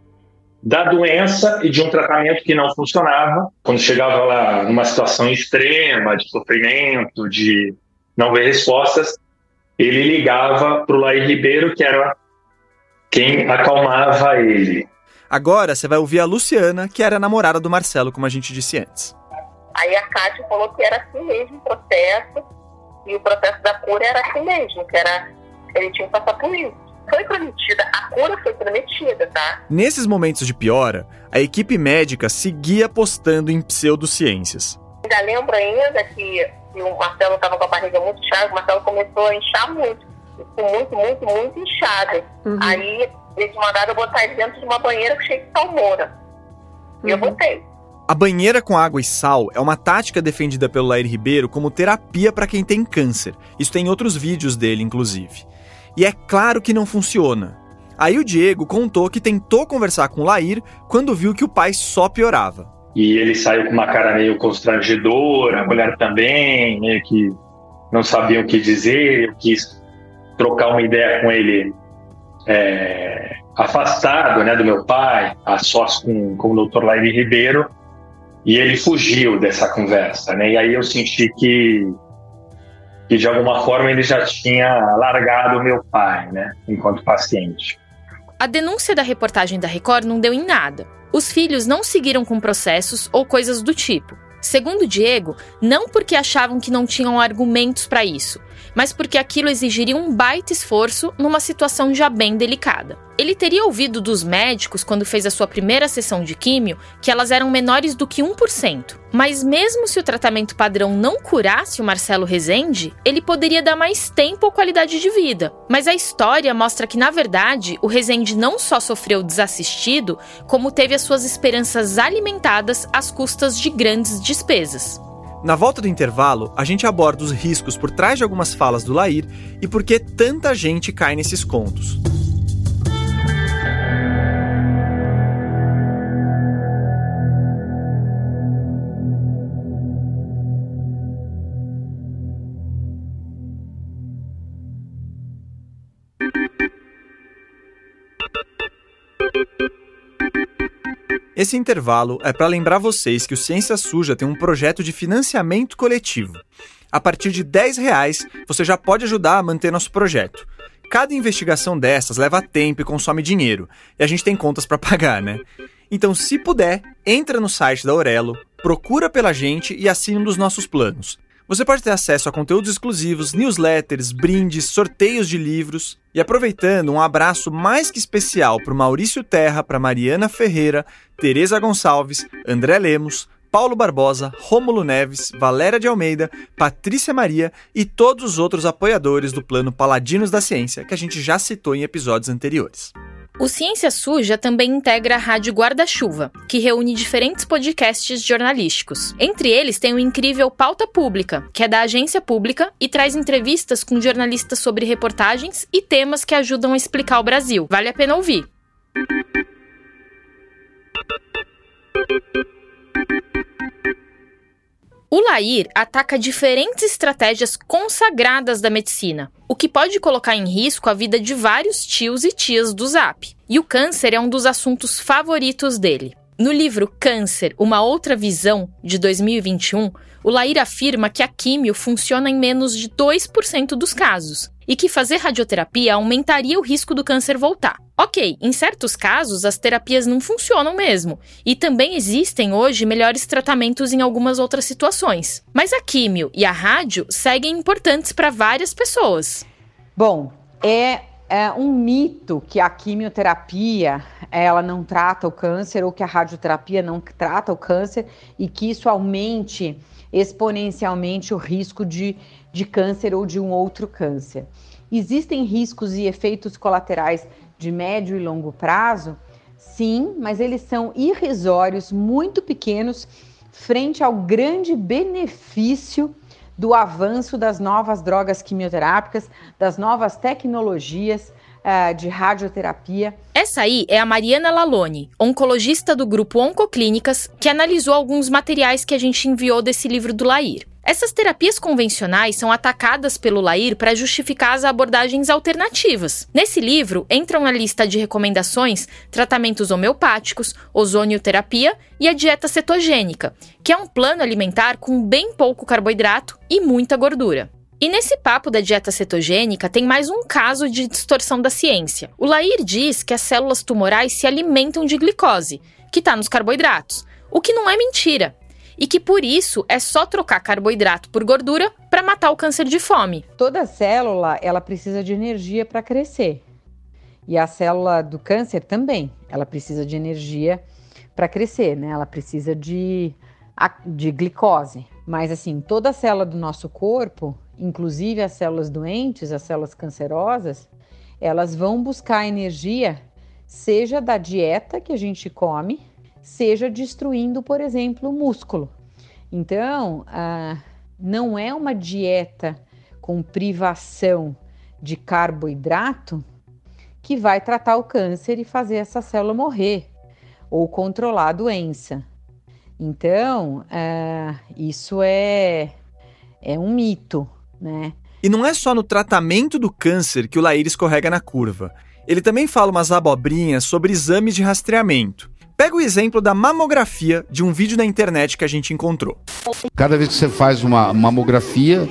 da doença e de um tratamento que não funcionava. Quando chegava lá numa situação extrema de sofrimento, de não ver respostas, ele ligava para o Laí Ribeiro, que era quem acalmava ele. Agora você vai ouvir a Luciana, que era a namorada do Marcelo, como a gente disse antes. Aí a Kátia falou que era assim mesmo o processo, e o processo da cura era assim mesmo, que era ele tinha que passar por isso foi prometida, a cura foi prometida, tá? Nesses momentos de piora, a equipe médica seguia apostando em pseudociências. Ainda lembro ainda que, que o Marcelo estava com a barriga muito inchada, o Marcelo começou a inchar muito, muito, muito, muito inchado. Uhum. Aí eles mandaram botar ele dentro de uma banheira cheia de salmoura. E eu uhum. botei. A banheira com água e sal é uma tática defendida pelo Lair Ribeiro como terapia para quem tem câncer. Isso tem outros vídeos dele, inclusive. E é claro que não funciona. Aí o Diego contou que tentou conversar com o Lair quando viu que o pai só piorava. E ele saiu com uma cara meio constrangedora, a mulher também, meio que não sabia o que dizer. Eu quis trocar uma ideia com ele é, afastado né, do meu pai, a sós com, com o Dr. Lair Ribeiro, e ele fugiu dessa conversa. Né? E aí eu senti que que de alguma forma ele já tinha largado meu pai, né, enquanto paciente. A denúncia da reportagem da Record não deu em nada. Os filhos não seguiram com processos ou coisas do tipo. Segundo Diego, não porque achavam que não tinham argumentos para isso, mas porque aquilo exigiria um baita esforço numa situação já bem delicada. Ele teria ouvido dos médicos, quando fez a sua primeira sessão de químio, que elas eram menores do que 1%. Mas mesmo se o tratamento padrão não curasse o Marcelo Rezende, ele poderia dar mais tempo ou qualidade de vida. Mas a história mostra que, na verdade, o Rezende não só sofreu desassistido, como teve as suas esperanças alimentadas às custas de grandes despesas. Na volta do intervalo, a gente aborda os riscos por trás de algumas falas do Lair e por que tanta gente cai nesses contos. Esse intervalo é para lembrar vocês que o Ciência Suja tem um projeto de financiamento coletivo. A partir de 10 reais, você já pode ajudar a manter nosso projeto. Cada investigação dessas leva tempo e consome dinheiro, e a gente tem contas para pagar, né? Então, se puder, entra no site da Aurelo, procura pela gente e assine um dos nossos planos. Você pode ter acesso a conteúdos exclusivos, newsletters, brindes, sorteios de livros. E aproveitando, um abraço mais que especial para Maurício Terra, para Mariana Ferreira, Tereza Gonçalves, André Lemos, Paulo Barbosa, Rômulo Neves, Valéria de Almeida, Patrícia Maria e todos os outros apoiadores do plano Paladinos da Ciência, que a gente já citou em episódios anteriores. O Ciência Suja também integra a Rádio Guarda-Chuva, que reúne diferentes podcasts jornalísticos. Entre eles tem o incrível Pauta Pública, que é da agência pública e traz entrevistas com jornalistas sobre reportagens e temas que ajudam a explicar o Brasil. Vale a pena ouvir. O Lair ataca diferentes estratégias consagradas da medicina, o que pode colocar em risco a vida de vários tios e tias do Zap. E o câncer é um dos assuntos favoritos dele. No livro Câncer, Uma Outra Visão, de 2021, o Lair afirma que a químio funciona em menos de 2% dos casos e que fazer radioterapia aumentaria o risco do câncer voltar. Ok, em certos casos as terapias não funcionam mesmo, e também existem hoje melhores tratamentos em algumas outras situações. Mas a químio e a rádio seguem importantes para várias pessoas. Bom, é é um mito que a quimioterapia ela não trata o câncer ou que a radioterapia não trata o câncer e que isso aumente exponencialmente o risco de, de câncer ou de um outro câncer. Existem riscos e efeitos colaterais de médio e longo prazo? Sim, mas eles são irrisórios, muito pequenos, frente ao grande benefício do avanço das novas drogas quimioterápicas, das novas tecnologias uh, de radioterapia. Essa aí é a Mariana Lalone, oncologista do grupo Oncoclínicas, que analisou alguns materiais que a gente enviou desse livro do Lair. Essas terapias convencionais são atacadas pelo Lair para justificar as abordagens alternativas. Nesse livro, entram na lista de recomendações tratamentos homeopáticos, ozonioterapia e a dieta cetogênica, que é um plano alimentar com bem pouco carboidrato e muita gordura. E nesse papo da dieta cetogênica tem mais um caso de distorção da ciência. O Lair diz que as células tumorais se alimentam de glicose, que está nos carboidratos, o que não é mentira. E que por isso é só trocar carboidrato por gordura para matar o câncer de fome. Toda célula ela precisa de energia para crescer. E a célula do câncer também, ela precisa de energia para crescer, né? Ela precisa de, de glicose. Mas assim, toda célula do nosso corpo inclusive as células doentes, as células cancerosas, elas vão buscar energia, seja da dieta que a gente come, seja destruindo, por exemplo, o músculo. Então, não é uma dieta com privação de carboidrato que vai tratar o câncer e fazer essa célula morrer ou controlar a doença. Então, isso é, é um mito né? E não é só no tratamento do câncer que o Laír escorrega na curva. Ele também fala umas abobrinhas sobre exames de rastreamento. Pega o exemplo da mamografia de um vídeo na internet que a gente encontrou. Cada vez que você faz uma mamografia,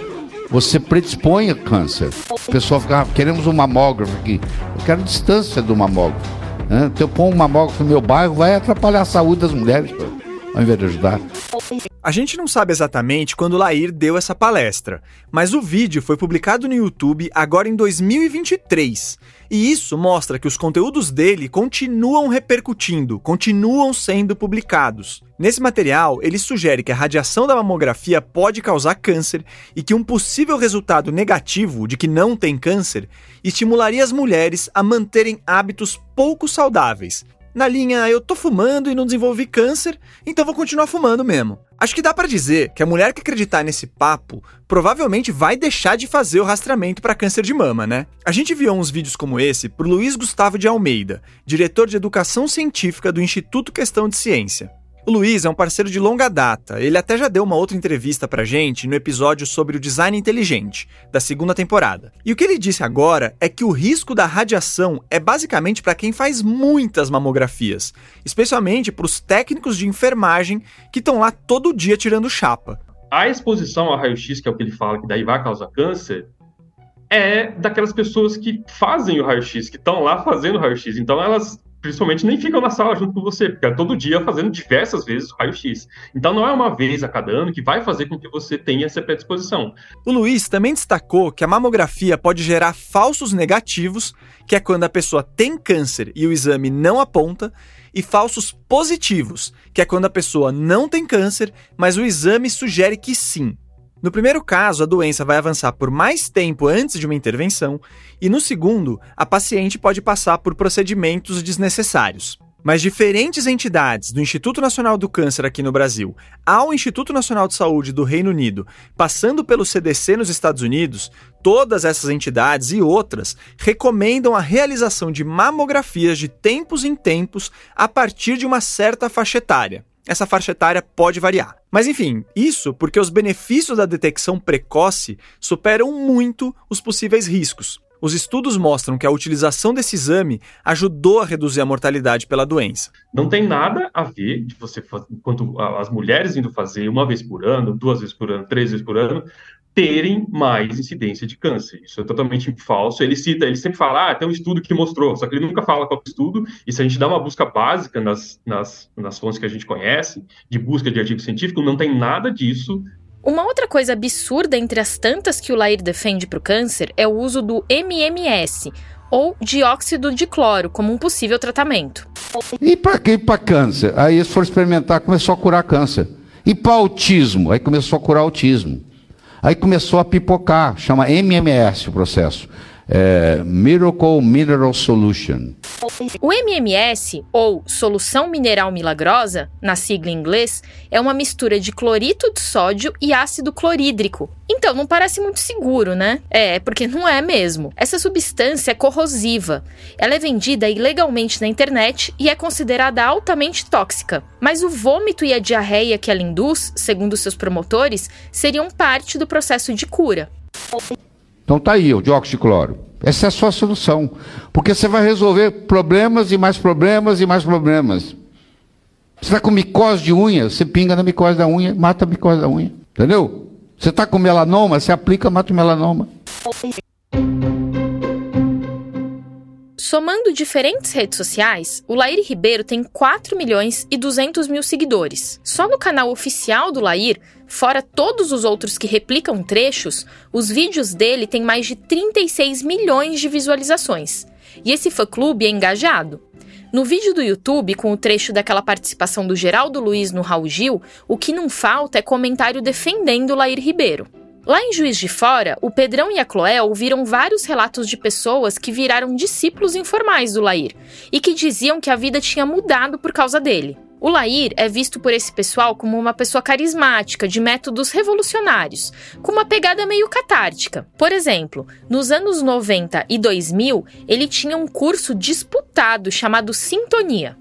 você predispõe a câncer. O pessoal fica, ah, queremos um mamógrafo aqui. Eu quero distância do mamógrafo. Né? Se eu pôr um mamógrafo no meu bairro, vai atrapalhar a saúde das mulheres, ao invés de ajudar. A gente não sabe exatamente quando Lair deu essa palestra, mas o vídeo foi publicado no YouTube agora em 2023. E isso mostra que os conteúdos dele continuam repercutindo, continuam sendo publicados. Nesse material, ele sugere que a radiação da mamografia pode causar câncer e que um possível resultado negativo de que não tem câncer estimularia as mulheres a manterem hábitos pouco saudáveis, na linha eu tô fumando e não desenvolvi câncer, então vou continuar fumando mesmo. Acho que dá para dizer que a mulher que acreditar nesse papo provavelmente vai deixar de fazer o rastreamento para câncer de mama, né? A gente viu uns vídeos como esse por Luiz Gustavo de Almeida, diretor de educação científica do Instituto Questão de Ciência. O Luiz é um parceiro de longa data. Ele até já deu uma outra entrevista pra gente no episódio sobre o design inteligente, da segunda temporada. E o que ele disse agora é que o risco da radiação é basicamente para quem faz muitas mamografias, especialmente para os técnicos de enfermagem que estão lá todo dia tirando chapa. A exposição ao raio-x, que é o que ele fala que daí vai causar câncer, é daquelas pessoas que fazem o raio-x, que estão lá fazendo o raio-x. Então elas principalmente nem ficam na sala junto com você, porque é todo dia fazendo diversas vezes o raio-x. Então não é uma vez a cada ano que vai fazer com que você tenha essa predisposição. O Luiz também destacou que a mamografia pode gerar falsos negativos, que é quando a pessoa tem câncer e o exame não aponta, e falsos positivos, que é quando a pessoa não tem câncer, mas o exame sugere que sim. No primeiro caso, a doença vai avançar por mais tempo antes de uma intervenção, e no segundo, a paciente pode passar por procedimentos desnecessários. Mas diferentes entidades, do Instituto Nacional do Câncer aqui no Brasil ao Instituto Nacional de Saúde do Reino Unido, passando pelo CDC nos Estados Unidos, todas essas entidades e outras recomendam a realização de mamografias de tempos em tempos a partir de uma certa faixa etária essa faixa etária pode variar. Mas enfim, isso porque os benefícios da detecção precoce superam muito os possíveis riscos. Os estudos mostram que a utilização desse exame ajudou a reduzir a mortalidade pela doença. Não tem nada a ver de você, enquanto as mulheres indo fazer uma vez por ano, duas vezes por ano, três vezes por ano, terem mais incidência de câncer. Isso é totalmente falso. Ele cita, ele sempre fala, ah, tem um estudo que mostrou, só que ele nunca fala qual é o estudo, e se a gente dá uma busca básica nas, nas, nas fontes que a gente conhece, de busca de artigo científico, não tem nada disso uma outra coisa absurda entre as tantas que o Lair defende para o câncer é o uso do MMS, ou dióxido de cloro, como um possível tratamento. E para quem para câncer? Aí eles foram experimentar, começou a curar câncer. E para autismo? Aí começou a curar autismo. Aí começou a pipocar, chama MMS o processo. É, Miracle Mineral Solution. O MMS, ou Solução Mineral Milagrosa, na sigla em inglês, é uma mistura de clorito de sódio e ácido clorídrico. Então, não parece muito seguro, né? É, porque não é mesmo. Essa substância é corrosiva. Ela é vendida ilegalmente na internet e é considerada altamente tóxica. Mas o vômito e a diarreia que ela induz, segundo seus promotores, seriam parte do processo de cura. Então tá aí o dióxido de cloro. Essa é a sua solução. Porque você vai resolver problemas e mais problemas e mais problemas. Você está com micose de unha, você pinga na micose da unha, mata a micose da unha. Entendeu? Você está com melanoma, você aplica, mata o melanoma. Somando diferentes redes sociais, o Lair Ribeiro tem 4 milhões e 200 mil seguidores. Só no canal oficial do Lair Fora todos os outros que replicam trechos, os vídeos dele têm mais de 36 milhões de visualizações. E esse fã-clube é engajado. No vídeo do YouTube, com o trecho daquela participação do Geraldo Luiz no Raul Gil, o que não falta é comentário defendendo Lair Ribeiro. Lá em Juiz de Fora, o Pedrão e a Cloé ouviram vários relatos de pessoas que viraram discípulos informais do Lair e que diziam que a vida tinha mudado por causa dele. O Lair é visto por esse pessoal como uma pessoa carismática, de métodos revolucionários, com uma pegada meio catártica. Por exemplo, nos anos 90 e 2000, ele tinha um curso disputado chamado Sintonia.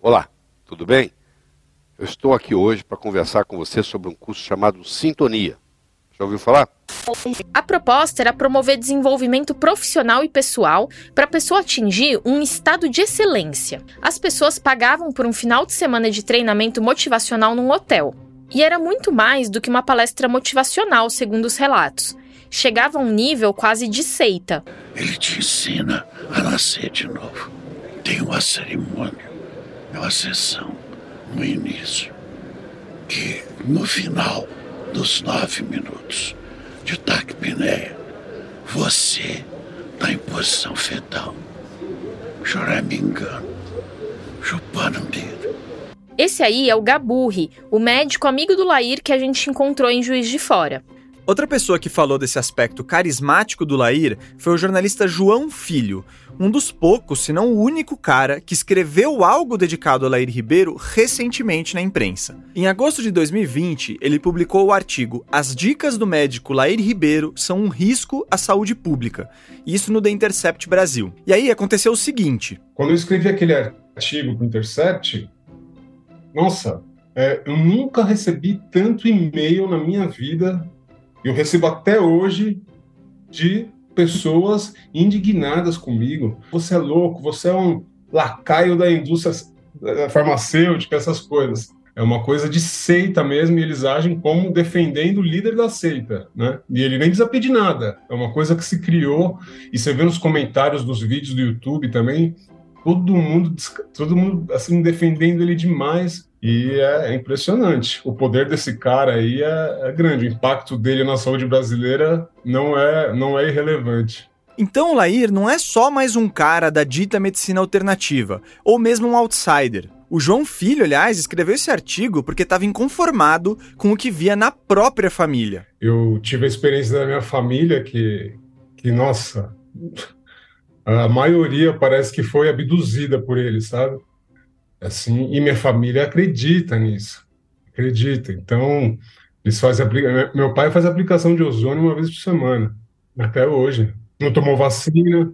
Olá, tudo bem? Eu estou aqui hoje para conversar com você sobre um curso chamado Sintonia. Já ouviu falar? A proposta era promover desenvolvimento profissional e pessoal para a pessoa atingir um estado de excelência. As pessoas pagavam por um final de semana de treinamento motivacional num hotel. E era muito mais do que uma palestra motivacional, segundo os relatos. Chegava a um nível quase de seita. Ele te ensina a nascer de novo. Tem uma cerimônia, uma sessão no início, que no final dos nove minutos de taquipneia, você está em posição fetal, choramingando, chupando um dedo. Esse aí é o Gaburri, o médico amigo do Lair que a gente encontrou em Juiz de Fora. Outra pessoa que falou desse aspecto carismático do Lair foi o jornalista João Filho, um dos poucos, se não o único cara que escreveu algo dedicado a Lair Ribeiro recentemente na imprensa. Em agosto de 2020, ele publicou o artigo As dicas do médico Lair Ribeiro são um risco à saúde pública, isso no The Intercept Brasil. E aí aconteceu o seguinte: Quando eu escrevi aquele artigo para o Intercept, nossa, é, eu nunca recebi tanto e-mail na minha vida eu recebo até hoje de pessoas indignadas comigo. Você é louco, você é um lacaio da indústria farmacêutica, essas coisas. É uma coisa de seita mesmo, e eles agem como defendendo o líder da seita, né? E ele nem precisa pedir nada. É uma coisa que se criou, e você vê nos comentários dos vídeos do YouTube também, todo mundo, todo mundo assim defendendo ele demais. E é, é impressionante. O poder desse cara aí é, é, grande. O impacto dele na saúde brasileira não é, não é irrelevante. Então o Lair não é só mais um cara da dita medicina alternativa, ou mesmo um outsider. O João Filho, aliás, escreveu esse artigo porque estava inconformado com o que via na própria família. Eu tive a experiência da minha família que, que nossa, a maioria parece que foi abduzida por ele, sabe? Assim, e minha família acredita nisso, acredita. Então, eles fazem meu pai faz aplicação de ozônio uma vez por semana, até hoje. Não tomou vacina.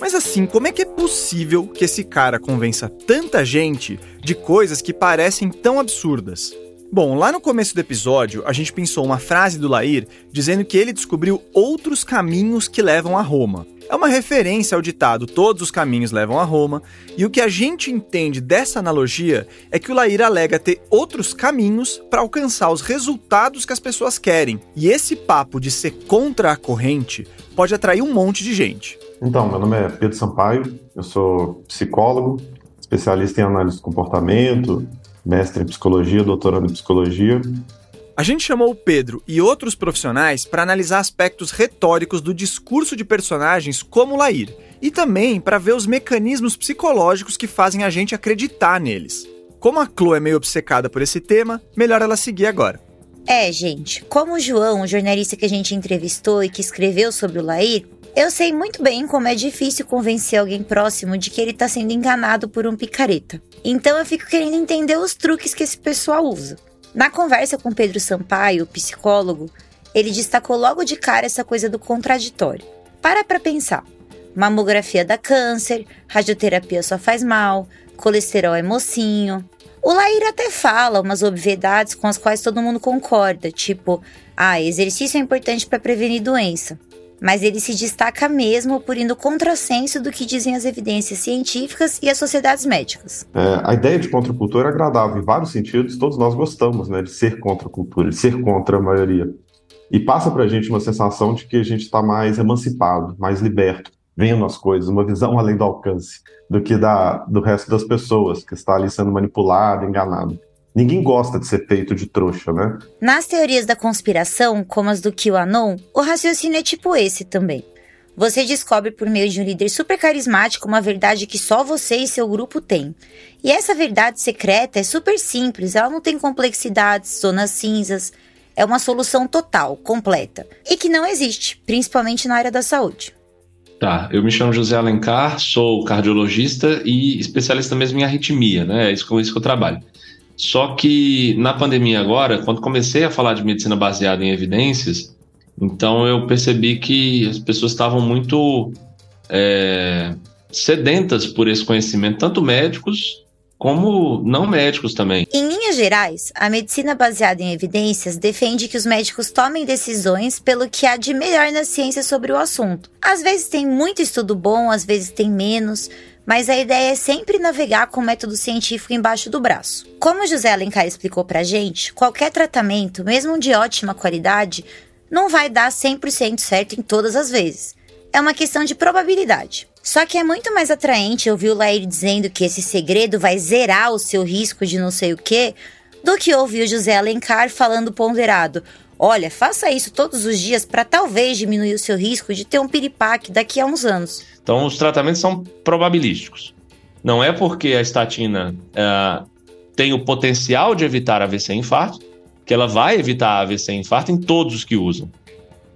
Mas assim, como é que é possível que esse cara convença tanta gente de coisas que parecem tão absurdas? Bom, lá no começo do episódio, a gente pensou uma frase do Lair dizendo que ele descobriu outros caminhos que levam a Roma. É uma referência ao ditado Todos os caminhos levam a Roma, e o que a gente entende dessa analogia é que o Lair alega ter outros caminhos para alcançar os resultados que as pessoas querem. E esse papo de ser contra a corrente pode atrair um monte de gente. Então, meu nome é Pedro Sampaio, eu sou psicólogo, especialista em análise do comportamento, mestre em psicologia, doutorando em psicologia. A gente chamou o Pedro e outros profissionais para analisar aspectos retóricos do discurso de personagens como Lair e também para ver os mecanismos psicológicos que fazem a gente acreditar neles. Como a Chloe é meio obcecada por esse tema, melhor ela seguir agora. É, gente, como o João, o jornalista que a gente entrevistou e que escreveu sobre o Lair, eu sei muito bem como é difícil convencer alguém próximo de que ele está sendo enganado por um picareta. Então eu fico querendo entender os truques que esse pessoal usa. Na conversa com Pedro Sampaio, psicólogo, ele destacou logo de cara essa coisa do contraditório. Para pra pensar. Mamografia dá câncer, radioterapia só faz mal, colesterol é mocinho. O Lair até fala umas obviedades com as quais todo mundo concorda, tipo, ah, exercício é importante para prevenir doença mas ele se destaca mesmo por ir no contrassenso do que dizem as evidências científicas e as sociedades médicas. É, a ideia de contracultura é agradável em vários sentidos, todos nós gostamos né, de ser contra a cultura, de ser contra a maioria. E passa para a gente uma sensação de que a gente está mais emancipado, mais liberto, vendo as coisas, uma visão além do alcance do que da, do resto das pessoas, que está ali sendo manipulado, enganado. Ninguém gosta de ser feito de trouxa, né? Nas teorias da conspiração, como as do QAnon, o raciocínio é tipo esse também. Você descobre por meio de um líder super carismático uma verdade que só você e seu grupo têm. E essa verdade secreta é super simples, ela não tem complexidades, zonas cinzas, é uma solução total, completa, e que não existe, principalmente na área da saúde. Tá, eu me chamo José Alencar, sou cardiologista e especialista mesmo em arritmia, né? É isso com isso que eu trabalho. Só que na pandemia agora, quando comecei a falar de medicina baseada em evidências, então eu percebi que as pessoas estavam muito é, sedentas por esse conhecimento, tanto médicos como não médicos também. Em linhas gerais, a medicina baseada em evidências defende que os médicos tomem decisões pelo que há de melhor na ciência sobre o assunto. Às vezes tem muito estudo bom, às vezes tem menos, mas a ideia é sempre navegar com o método científico embaixo do braço. Como José Alencar explicou pra gente, qualquer tratamento, mesmo de ótima qualidade, não vai dar 100% certo em todas as vezes. É uma questão de probabilidade. Só que é muito mais atraente ouvir o Lair dizendo que esse segredo vai zerar o seu risco de não sei o quê, do que ouvir o José Alencar falando ponderado: olha, faça isso todos os dias para talvez diminuir o seu risco de ter um piripaque daqui a uns anos. Então, os tratamentos são probabilísticos. Não é porque a estatina uh, tem o potencial de evitar AVC e infarto que ela vai evitar AVC e infarto em todos os que usam.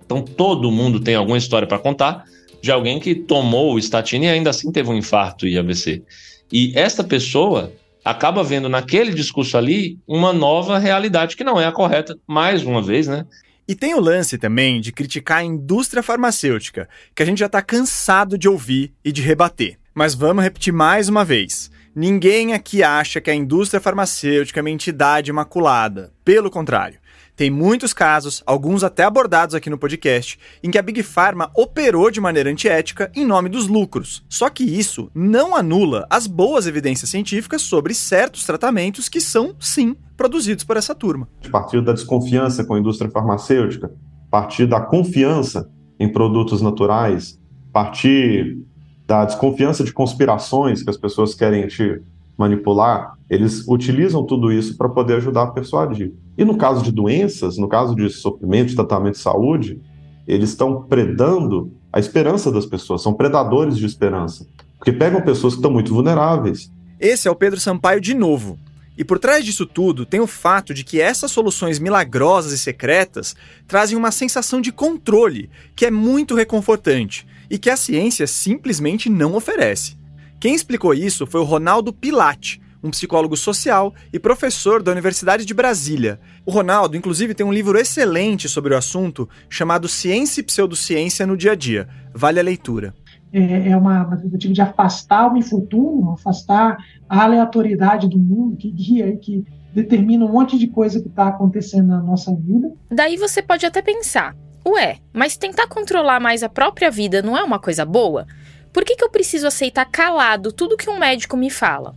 Então, todo mundo tem alguma história para contar de alguém que tomou estatina e ainda assim teve um infarto e AVC. E esta pessoa acaba vendo naquele discurso ali uma nova realidade que não é a correta, mais uma vez, né? E tem o lance também de criticar a indústria farmacêutica, que a gente já está cansado de ouvir e de rebater. Mas vamos repetir mais uma vez. Ninguém aqui acha que a indústria farmacêutica é uma entidade imaculada. Pelo contrário. Tem muitos casos, alguns até abordados aqui no podcast, em que a Big Pharma operou de maneira antiética em nome dos lucros. Só que isso não anula as boas evidências científicas sobre certos tratamentos que são, sim, produzidos por essa turma. A partir da desconfiança com a indústria farmacêutica, a partir da confiança em produtos naturais, a partir da desconfiança de conspirações que as pessoas querem te manipular, eles utilizam tudo isso para poder ajudar a persuadir. E no caso de doenças, no caso de sofrimento, de tratamento de saúde, eles estão predando a esperança das pessoas, são predadores de esperança. Porque pegam pessoas que estão muito vulneráveis. Esse é o Pedro Sampaio de novo. E por trás disso tudo tem o fato de que essas soluções milagrosas e secretas trazem uma sensação de controle que é muito reconfortante e que a ciência simplesmente não oferece. Quem explicou isso foi o Ronaldo Pilate, um psicólogo social e professor da Universidade de Brasília. O Ronaldo, inclusive, tem um livro excelente sobre o assunto chamado Ciência e Pseudociência no Dia a Dia. Vale a leitura. É, é uma, uma tentativa de afastar o infortúnio, afastar a aleatoriedade do mundo que guia e que determina um monte de coisa que está acontecendo na nossa vida. Daí você pode até pensar, ué, mas tentar controlar mais a própria vida não é uma coisa boa? Por que, que eu preciso aceitar calado tudo que um médico me fala?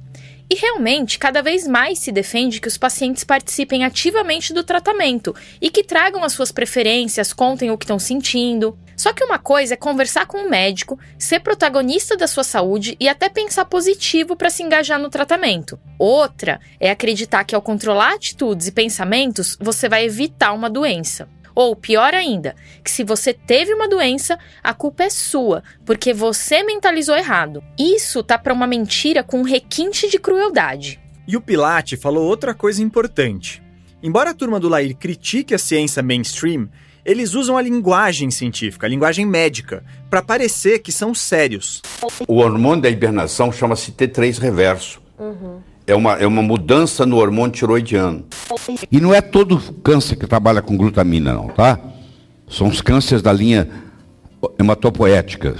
E realmente, cada vez mais se defende que os pacientes participem ativamente do tratamento e que tragam as suas preferências, contem o que estão sentindo. Só que uma coisa é conversar com um médico, ser protagonista da sua saúde e até pensar positivo para se engajar no tratamento. Outra é acreditar que ao controlar atitudes e pensamentos, você vai evitar uma doença. Ou pior ainda, que se você teve uma doença, a culpa é sua, porque você mentalizou errado. Isso tá para uma mentira com um requinte de crueldade. E o Pilate falou outra coisa importante. Embora a turma do Lair critique a ciência mainstream, eles usam a linguagem científica, a linguagem médica, para parecer que são sérios. O hormônio da hibernação chama-se T3 reverso. Uhum. É uma, é uma mudança no hormônio tiroidiano. E não é todo câncer que trabalha com glutamina, não, tá? São os cânceres da linha hematopoética.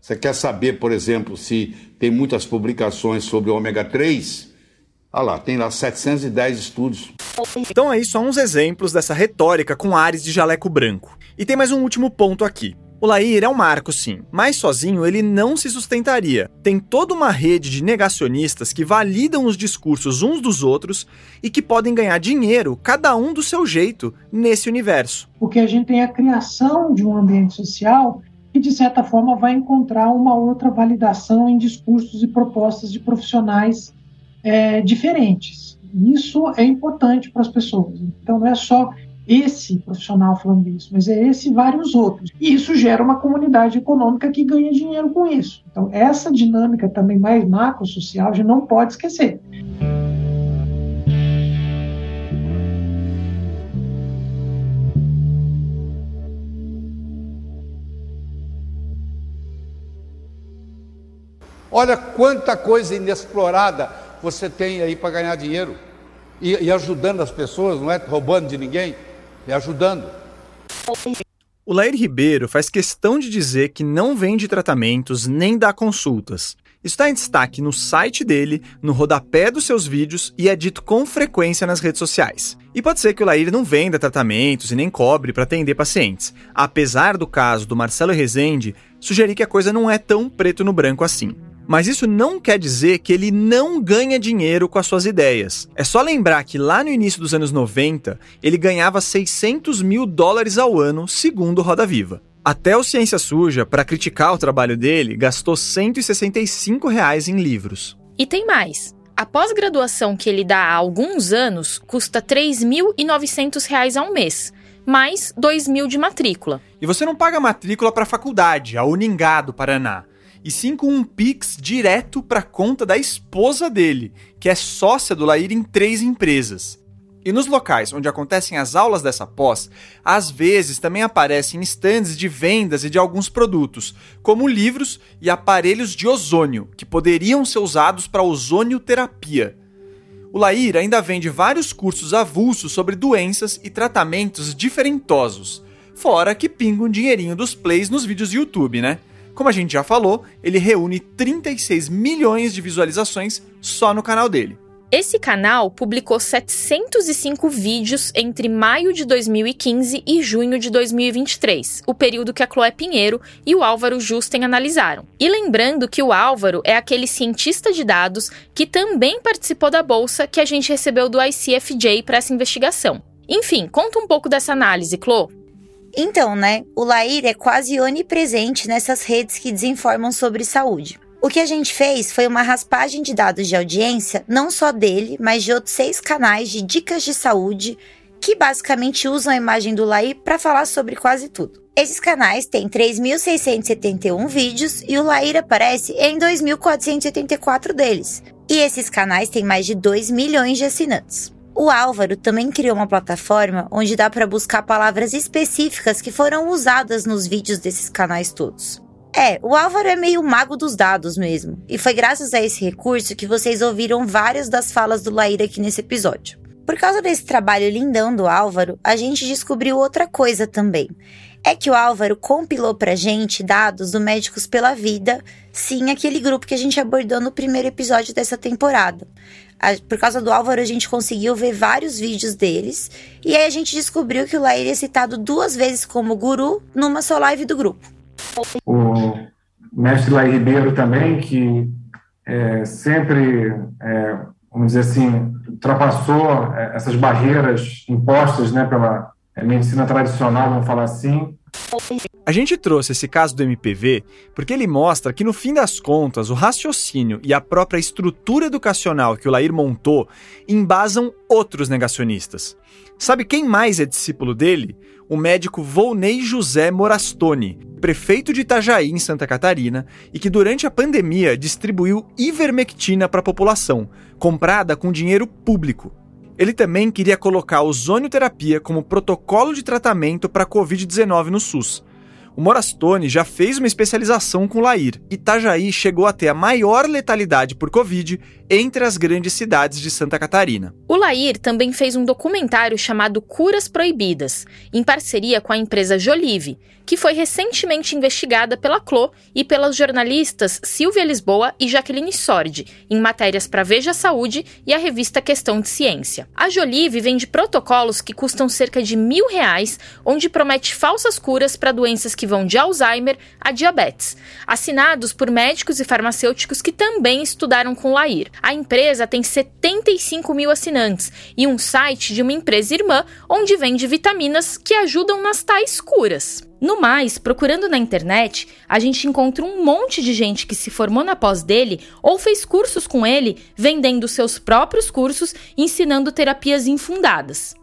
Você quer saber, por exemplo, se tem muitas publicações sobre ômega 3? Ah lá, tem lá 710 estudos. Então aí só uns exemplos dessa retórica com ares de jaleco branco. E tem mais um último ponto aqui. O Lair é um marco, sim, mas sozinho ele não se sustentaria. Tem toda uma rede de negacionistas que validam os discursos uns dos outros e que podem ganhar dinheiro, cada um do seu jeito, nesse universo. Porque a gente tem a criação de um ambiente social que, de certa forma, vai encontrar uma outra validação em discursos e propostas de profissionais é, diferentes. Isso é importante para as pessoas. Então, não é só esse profissional falando isso, mas é esse e vários outros. E isso gera uma comunidade econômica que ganha dinheiro com isso. Então, essa dinâmica também mais macro-social, a gente não pode esquecer. Olha quanta coisa inexplorada você tem aí para ganhar dinheiro. E, e ajudando as pessoas, não é roubando de ninguém e ajudando. O Lair Ribeiro faz questão de dizer que não vende tratamentos nem dá consultas. Isso está em destaque no site dele, no rodapé dos seus vídeos e é dito com frequência nas redes sociais. E pode ser que o Lair não venda tratamentos e nem cobre para atender pacientes, apesar do caso do Marcelo Rezende sugerir que a coisa não é tão preto no branco assim. Mas isso não quer dizer que ele não ganha dinheiro com as suas ideias. É só lembrar que lá no início dos anos 90, ele ganhava 600 mil dólares ao ano, segundo Roda Viva. Até o Ciência Suja, para criticar o trabalho dele, gastou 165 reais em livros. E tem mais. A pós-graduação que ele dá há alguns anos custa R$ 3.900 ao mês, mais R$ 2.000 de matrícula. E você não paga matrícula para a faculdade, a Uningá do Paraná, e sim com um Pix direto para a conta da esposa dele, que é sócia do Lair em três empresas. E nos locais onde acontecem as aulas dessa pós, às vezes também aparecem estandes de vendas e de alguns produtos, como livros e aparelhos de ozônio, que poderiam ser usados para ozonioterapia. O Lair ainda vende vários cursos avulsos sobre doenças e tratamentos diferentosos, fora que pinga um dinheirinho dos plays nos vídeos do YouTube, né? Como a gente já falou, ele reúne 36 milhões de visualizações só no canal dele. Esse canal publicou 705 vídeos entre maio de 2015 e junho de 2023, o período que a Chloé Pinheiro e o Álvaro Justen analisaram. E lembrando que o Álvaro é aquele cientista de dados que também participou da bolsa que a gente recebeu do ICFJ para essa investigação. Enfim, conta um pouco dessa análise, Chloe. Então, né, o Lair é quase onipresente nessas redes que desinformam sobre saúde. O que a gente fez foi uma raspagem de dados de audiência, não só dele, mas de outros seis canais de dicas de saúde que basicamente usam a imagem do Lair para falar sobre quase tudo. Esses canais têm 3.671 vídeos e o Lair aparece em 2.474 deles. E esses canais têm mais de 2 milhões de assinantes. O Álvaro também criou uma plataforma onde dá para buscar palavras específicas que foram usadas nos vídeos desses canais todos. É, o Álvaro é meio mago dos dados mesmo. E foi graças a esse recurso que vocês ouviram várias das falas do Laíra aqui nesse episódio. Por causa desse trabalho lindão do Álvaro, a gente descobriu outra coisa também. É que o Álvaro compilou pra gente dados do Médicos pela Vida, sim, aquele grupo que a gente abordou no primeiro episódio dessa temporada. Por causa do Álvaro, a gente conseguiu ver vários vídeos deles, e aí a gente descobriu que o Laíra é citado duas vezes como guru numa só live do grupo. O mestre Lai Ribeiro também, que é, sempre, é, vamos dizer assim, ultrapassou é, essas barreiras impostas né, pela medicina tradicional, vamos falar assim. A gente trouxe esse caso do MPV porque ele mostra que, no fim das contas, o raciocínio e a própria estrutura educacional que o Lair montou embasam outros negacionistas. Sabe quem mais é discípulo dele? O médico Volney José Morastone, prefeito de Itajaí, em Santa Catarina, e que durante a pandemia distribuiu ivermectina para a população, comprada com dinheiro público. Ele também queria colocar ozonioterapia como protocolo de tratamento para a Covid-19 no SUS. O Morastone já fez uma especialização com Lair. Itajaí chegou a ter a maior letalidade por Covid entre as grandes cidades de Santa Catarina. O Lair também fez um documentário chamado Curas Proibidas, em parceria com a empresa Jolive, que foi recentemente investigada pela CLO e pelas jornalistas Silvia Lisboa e Jaqueline Sordi, em matérias para Veja Saúde e a revista Questão de Ciência. A Jolive vende protocolos que custam cerca de mil reais, onde promete falsas curas para doenças que vão de Alzheimer a diabetes, assinados por médicos e farmacêuticos que também estudaram com Lair. A empresa tem 75 mil assinantes e um site de uma empresa irmã onde vende vitaminas que ajudam nas tais curas. No mais, procurando na internet, a gente encontra um monte de gente que se formou na pós dele ou fez cursos com ele, vendendo seus próprios cursos, ensinando terapias infundadas.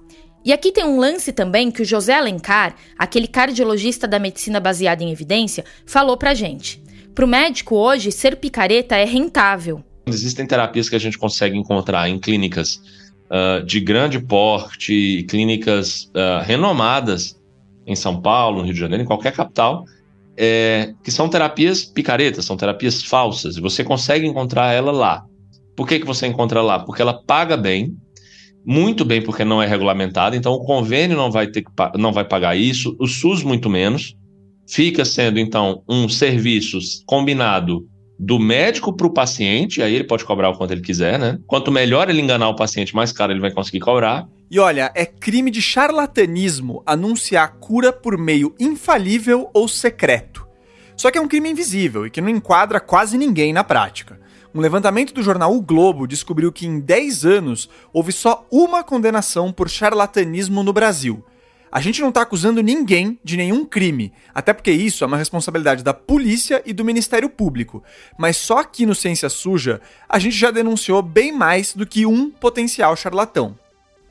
E aqui tem um lance também que o José Alencar, aquele cardiologista da medicina baseada em evidência, falou pra gente. Pro médico hoje, ser picareta é rentável. Existem terapias que a gente consegue encontrar em clínicas uh, de grande porte, clínicas uh, renomadas em São Paulo, no Rio de Janeiro, em qualquer capital, é, que são terapias picaretas, são terapias falsas, e você consegue encontrar ela lá. Por que, que você encontra lá? Porque ela paga bem, muito bem porque não é regulamentada, então o convênio não vai, ter, não vai pagar isso, o SUS muito menos, fica sendo então um serviço combinado do médico para o paciente, aí ele pode cobrar o quanto ele quiser, né? Quanto melhor ele enganar o paciente, mais caro ele vai conseguir cobrar. E olha, é crime de charlatanismo anunciar cura por meio infalível ou secreto. Só que é um crime invisível e que não enquadra quase ninguém na prática. Um levantamento do jornal O Globo descobriu que em 10 anos houve só uma condenação por charlatanismo no Brasil. A gente não está acusando ninguém de nenhum crime, até porque isso é uma responsabilidade da polícia e do Ministério Público. Mas só aqui no Ciência Suja a gente já denunciou bem mais do que um potencial charlatão.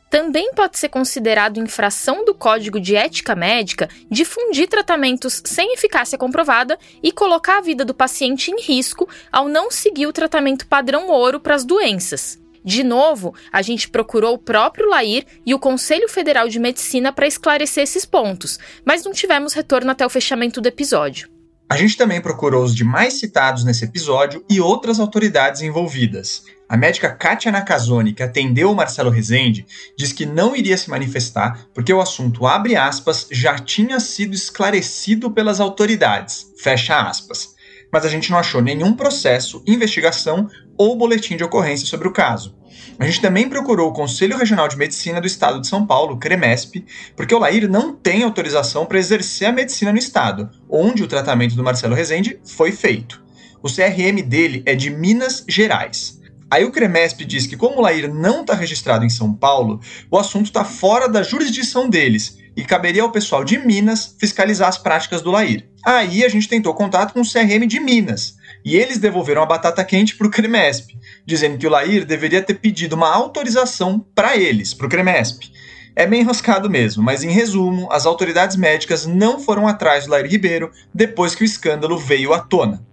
Também pode ser considerado infração do Código de Ética Médica difundir tratamentos sem eficácia comprovada e colocar a vida do paciente em risco ao não seguir o tratamento padrão ouro para as doenças. De novo, a gente procurou o próprio Lair e o Conselho Federal de Medicina para esclarecer esses pontos, mas não tivemos retorno até o fechamento do episódio. A gente também procurou os demais citados nesse episódio e outras autoridades envolvidas. A médica Kátia Nakazone, que atendeu o Marcelo Rezende, diz que não iria se manifestar porque o assunto, abre aspas, já tinha sido esclarecido pelas autoridades, fecha aspas. Mas a gente não achou nenhum processo, investigação ou boletim de ocorrência sobre o caso. A gente também procurou o Conselho Regional de Medicina do Estado de São Paulo, CREMESP, porque o Lair não tem autorização para exercer a medicina no estado, onde o tratamento do Marcelo Rezende foi feito. O CRM dele é de Minas Gerais. Aí o CREMESP diz que, como o Lair não está registrado em São Paulo, o assunto está fora da jurisdição deles e caberia ao pessoal de Minas fiscalizar as práticas do Lair. Aí a gente tentou contato com o CRM de Minas e eles devolveram a batata quente para o CREMESP dizendo que o Lair deveria ter pedido uma autorização para eles, para o CREMESP. É bem enroscado mesmo, mas em resumo, as autoridades médicas não foram atrás do Lair Ribeiro depois que o escândalo veio à tona.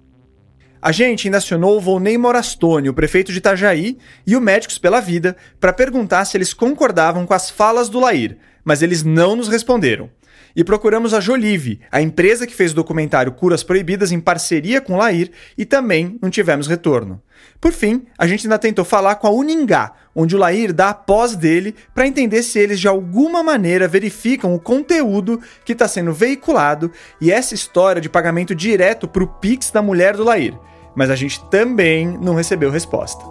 A gente ainda acionou o Volney Morastone, o prefeito de Itajaí, e o Médicos pela Vida para perguntar se eles concordavam com as falas do Lair, mas eles não nos responderam e procuramos a Jolive, a empresa que fez o documentário Curas Proibidas em parceria com Lair, e também não tivemos retorno. Por fim, a gente ainda tentou falar com a Uningá, onde o Lair dá a pós dele para entender se eles de alguma maneira verificam o conteúdo que está sendo veiculado e essa história de pagamento direto para o Pix da mulher do Lair. Mas a gente também não recebeu resposta.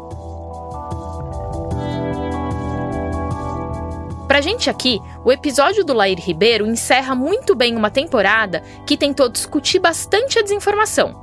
Pra gente aqui, o episódio do Lair Ribeiro encerra muito bem uma temporada que tentou discutir bastante a desinformação.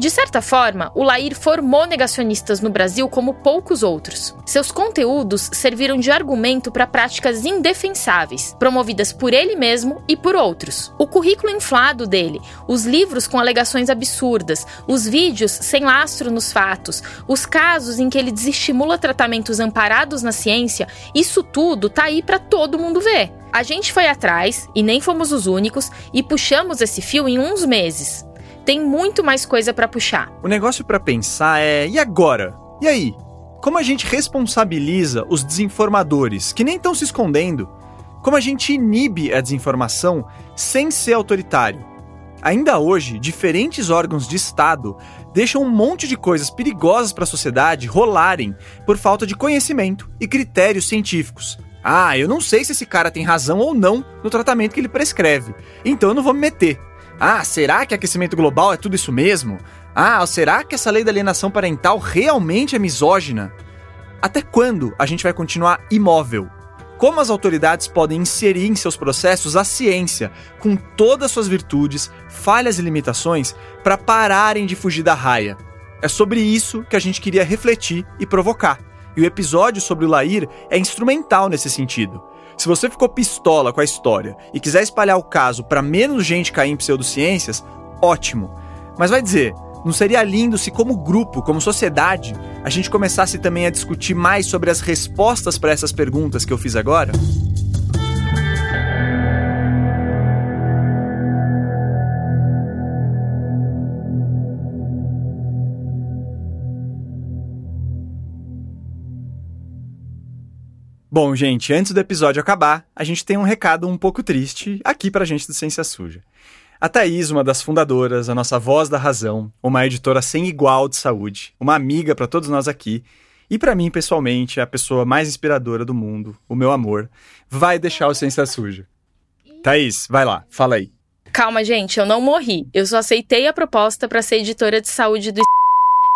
De certa forma, o Lair formou negacionistas no Brasil como poucos outros. Seus conteúdos serviram de argumento para práticas indefensáveis, promovidas por ele mesmo e por outros. O currículo inflado dele, os livros com alegações absurdas, os vídeos sem lastro nos fatos, os casos em que ele desestimula tratamentos amparados na ciência, isso tudo tá aí para todo mundo ver. A gente foi atrás, e nem fomos os únicos, e puxamos esse fio em uns meses tem muito mais coisa para puxar. O negócio para pensar é: e agora? E aí? Como a gente responsabiliza os desinformadores que nem estão se escondendo? Como a gente inibe a desinformação sem ser autoritário? Ainda hoje, diferentes órgãos de Estado deixam um monte de coisas perigosas para a sociedade rolarem por falta de conhecimento e critérios científicos. Ah, eu não sei se esse cara tem razão ou não no tratamento que ele prescreve, então eu não vou me meter. Ah, será que aquecimento global é tudo isso mesmo? Ah, será que essa lei da alienação parental realmente é misógina? Até quando a gente vai continuar imóvel? Como as autoridades podem inserir em seus processos a ciência, com todas suas virtudes, falhas e limitações, para pararem de fugir da raia? É sobre isso que a gente queria refletir e provocar. E o episódio sobre o Lair é instrumental nesse sentido. Se você ficou pistola com a história e quiser espalhar o caso para menos gente cair em pseudociências, ótimo. Mas vai dizer, não seria lindo se, como grupo, como sociedade, a gente começasse também a discutir mais sobre as respostas para essas perguntas que eu fiz agora? Bom, gente, antes do episódio acabar, a gente tem um recado um pouco triste aqui pra gente do Ciência Suja. A Thaís, uma das fundadoras, a nossa voz da razão, uma editora sem igual de saúde, uma amiga para todos nós aqui, e para mim, pessoalmente, a pessoa mais inspiradora do mundo, o meu amor, vai deixar o Ciência Suja. Thaís, vai lá, fala aí. Calma, gente, eu não morri. Eu só aceitei a proposta para ser editora de saúde do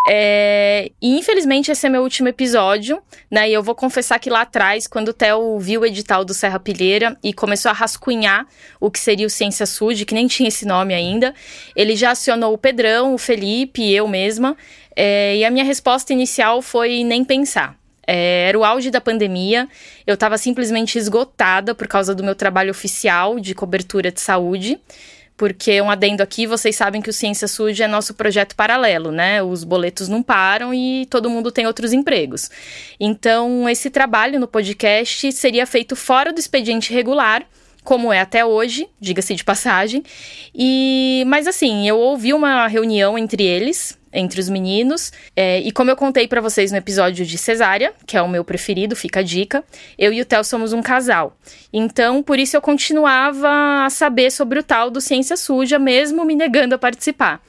É, e infelizmente esse é meu último episódio, né? E eu vou confessar que lá atrás, quando o Theo viu o edital do Serra Pilheira e começou a rascunhar o que seria o Ciência Sude, que nem tinha esse nome ainda, ele já acionou o Pedrão, o Felipe e eu mesma. É, e a minha resposta inicial foi nem pensar. É, era o auge da pandemia, eu estava simplesmente esgotada por causa do meu trabalho oficial de cobertura de saúde porque um adendo aqui, vocês sabem que o Ciência Suja é nosso projeto paralelo, né? Os boletos não param e todo mundo tem outros empregos. Então, esse trabalho no podcast seria feito fora do expediente regular, como é até hoje, diga-se de passagem. E, mas assim, eu ouvi uma reunião entre eles, entre os meninos. É, e como eu contei para vocês no episódio de Cesárea, que é o meu preferido, fica a dica, eu e o Theo somos um casal. Então, por isso eu continuava a saber sobre o tal do Ciência Suja, mesmo me negando a participar.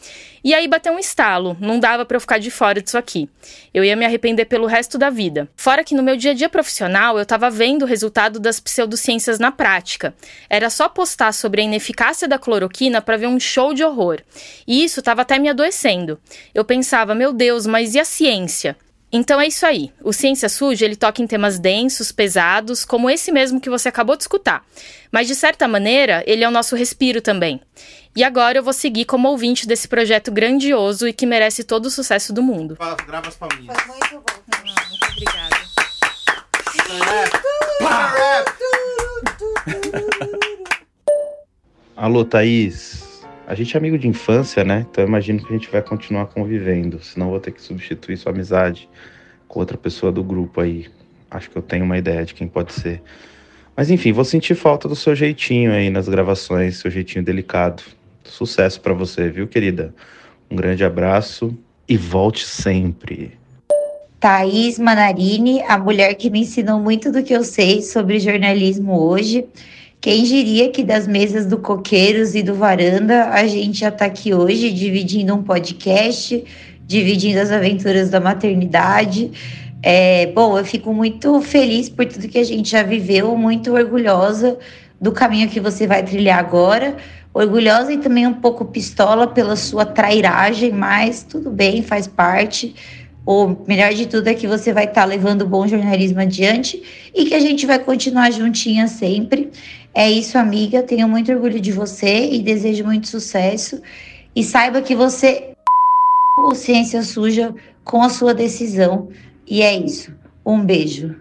E aí bateu um estalo, não dava para eu ficar de fora disso aqui. Eu ia me arrepender pelo resto da vida. Fora que no meu dia a dia profissional eu tava vendo o resultado das pseudociências na prática. Era só postar sobre a ineficácia da cloroquina para ver um show de horror. E isso tava até me adoecendo. Eu pensava, meu Deus, mas e a ciência? Então é isso aí. O Ciência Suja ele toca em temas densos, pesados, como esse mesmo que você acabou de escutar. Mas de certa maneira, ele é o nosso respiro também. E agora eu vou seguir como ouvinte desse projeto grandioso e que merece todo o sucesso do mundo. Grava as palminhas. Foi muito bom. muito obrigada. Alô, Thaís. A gente é amigo de infância, né? Então eu imagino que a gente vai continuar convivendo. Senão vou ter que substituir sua amizade com outra pessoa do grupo aí. Acho que eu tenho uma ideia de quem pode ser. Mas enfim, vou sentir falta do seu jeitinho aí nas gravações, seu jeitinho delicado. Sucesso para você, viu, querida? Um grande abraço e volte sempre. Thaís Manarini, a mulher que me ensinou muito do que eu sei sobre jornalismo hoje. Quem diria que das mesas do Coqueiros e do Varanda a gente já está aqui hoje dividindo um podcast, dividindo as aventuras da maternidade. É, bom, eu fico muito feliz por tudo que a gente já viveu, muito orgulhosa do caminho que você vai trilhar agora, orgulhosa e também um pouco pistola pela sua trairagem, mas tudo bem, faz parte. O melhor de tudo é que você vai estar tá levando bom jornalismo adiante e que a gente vai continuar juntinha sempre. É isso, amiga. Tenho muito orgulho de você e desejo muito sucesso. E saiba que você o ciência suja com a sua decisão. E é isso. Um beijo.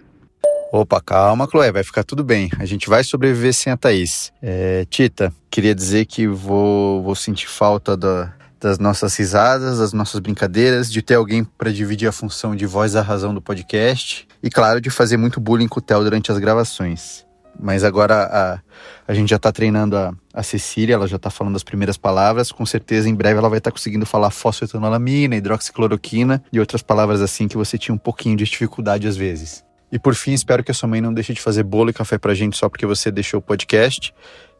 Opa, calma, Chloé, vai ficar tudo bem. A gente vai sobreviver sem a Thaís. É, Tita, queria dizer que vou, vou sentir falta da, das nossas risadas, das nossas brincadeiras, de ter alguém para dividir a função de voz da razão do podcast e, claro, de fazer muito bullying com o Theo durante as gravações. Mas agora a, a gente já está treinando a, a Cecília, ela já está falando as primeiras palavras. Com certeza, em breve, ela vai estar tá conseguindo falar fosfetanolamina, hidroxicloroquina e outras palavras assim que você tinha um pouquinho de dificuldade às vezes. E por fim, espero que a sua mãe não deixe de fazer bolo e café pra gente só porque você deixou o podcast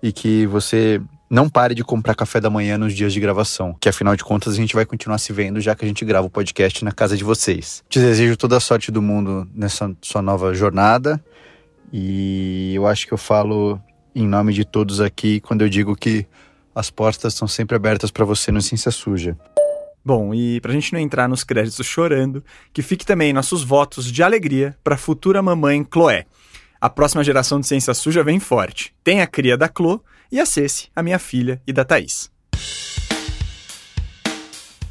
e que você não pare de comprar café da manhã nos dias de gravação, que afinal de contas a gente vai continuar se vendo já que a gente grava o podcast na casa de vocês. Te desejo toda a sorte do mundo nessa sua nova jornada e eu acho que eu falo em nome de todos aqui quando eu digo que as portas estão sempre abertas para você no Ciência Suja. Bom, e para a gente não entrar nos créditos chorando, que fique também nossos votos de alegria para a futura mamãe Chloé. A próxima geração de Ciência Suja vem forte. Tem a cria da Chlo e a Ceci, a minha filha, e da Thaís.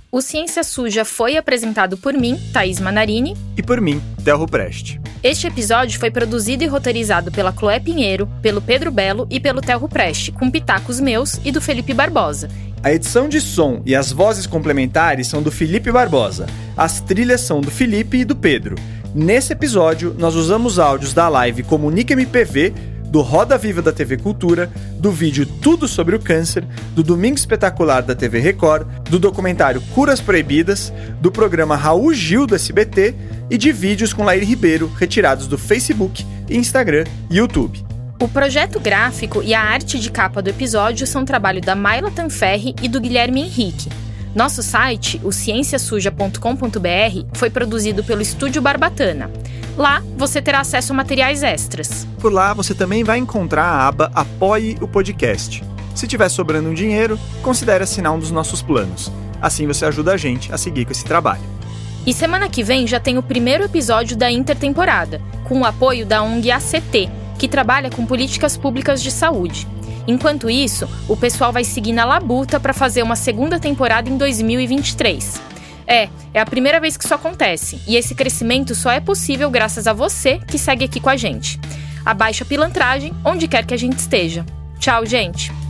O Ciência Suja foi apresentado por mim, Thaís Manarini. E por mim, Telro Preste. Este episódio foi produzido e roteirizado pela Chloé Pinheiro, pelo Pedro Belo e pelo Telro Preste, com pitacos meus e do Felipe Barbosa. A edição de som e as vozes complementares são do Felipe Barbosa. As trilhas são do Felipe e do Pedro. Nesse episódio, nós usamos áudios da live Comunica MPV do Roda Viva da TV Cultura, do vídeo Tudo sobre o Câncer, do Domingo Espetacular da TV Record, do documentário Curas Proibidas, do programa Raul Gil do SBT e de vídeos com Lair Ribeiro retirados do Facebook, Instagram e YouTube. O projeto gráfico e a arte de capa do episódio são trabalho da Maila Tanferri e do Guilherme Henrique. Nosso site, o cienciasuja.com.br, foi produzido pelo Estúdio Barbatana. Lá você terá acesso a materiais extras. Por lá você também vai encontrar a aba Apoie o Podcast. Se tiver sobrando um dinheiro, considere assinar um dos nossos planos. Assim você ajuda a gente a seguir com esse trabalho. E semana que vem já tem o primeiro episódio da intertemporada, com o apoio da ONG ACT, que trabalha com políticas públicas de saúde. Enquanto isso, o pessoal vai seguir na labuta para fazer uma segunda temporada em 2023. É, é a primeira vez que isso acontece, e esse crescimento só é possível graças a você que segue aqui com a gente. Abaixa a pilantragem onde quer que a gente esteja. Tchau, gente!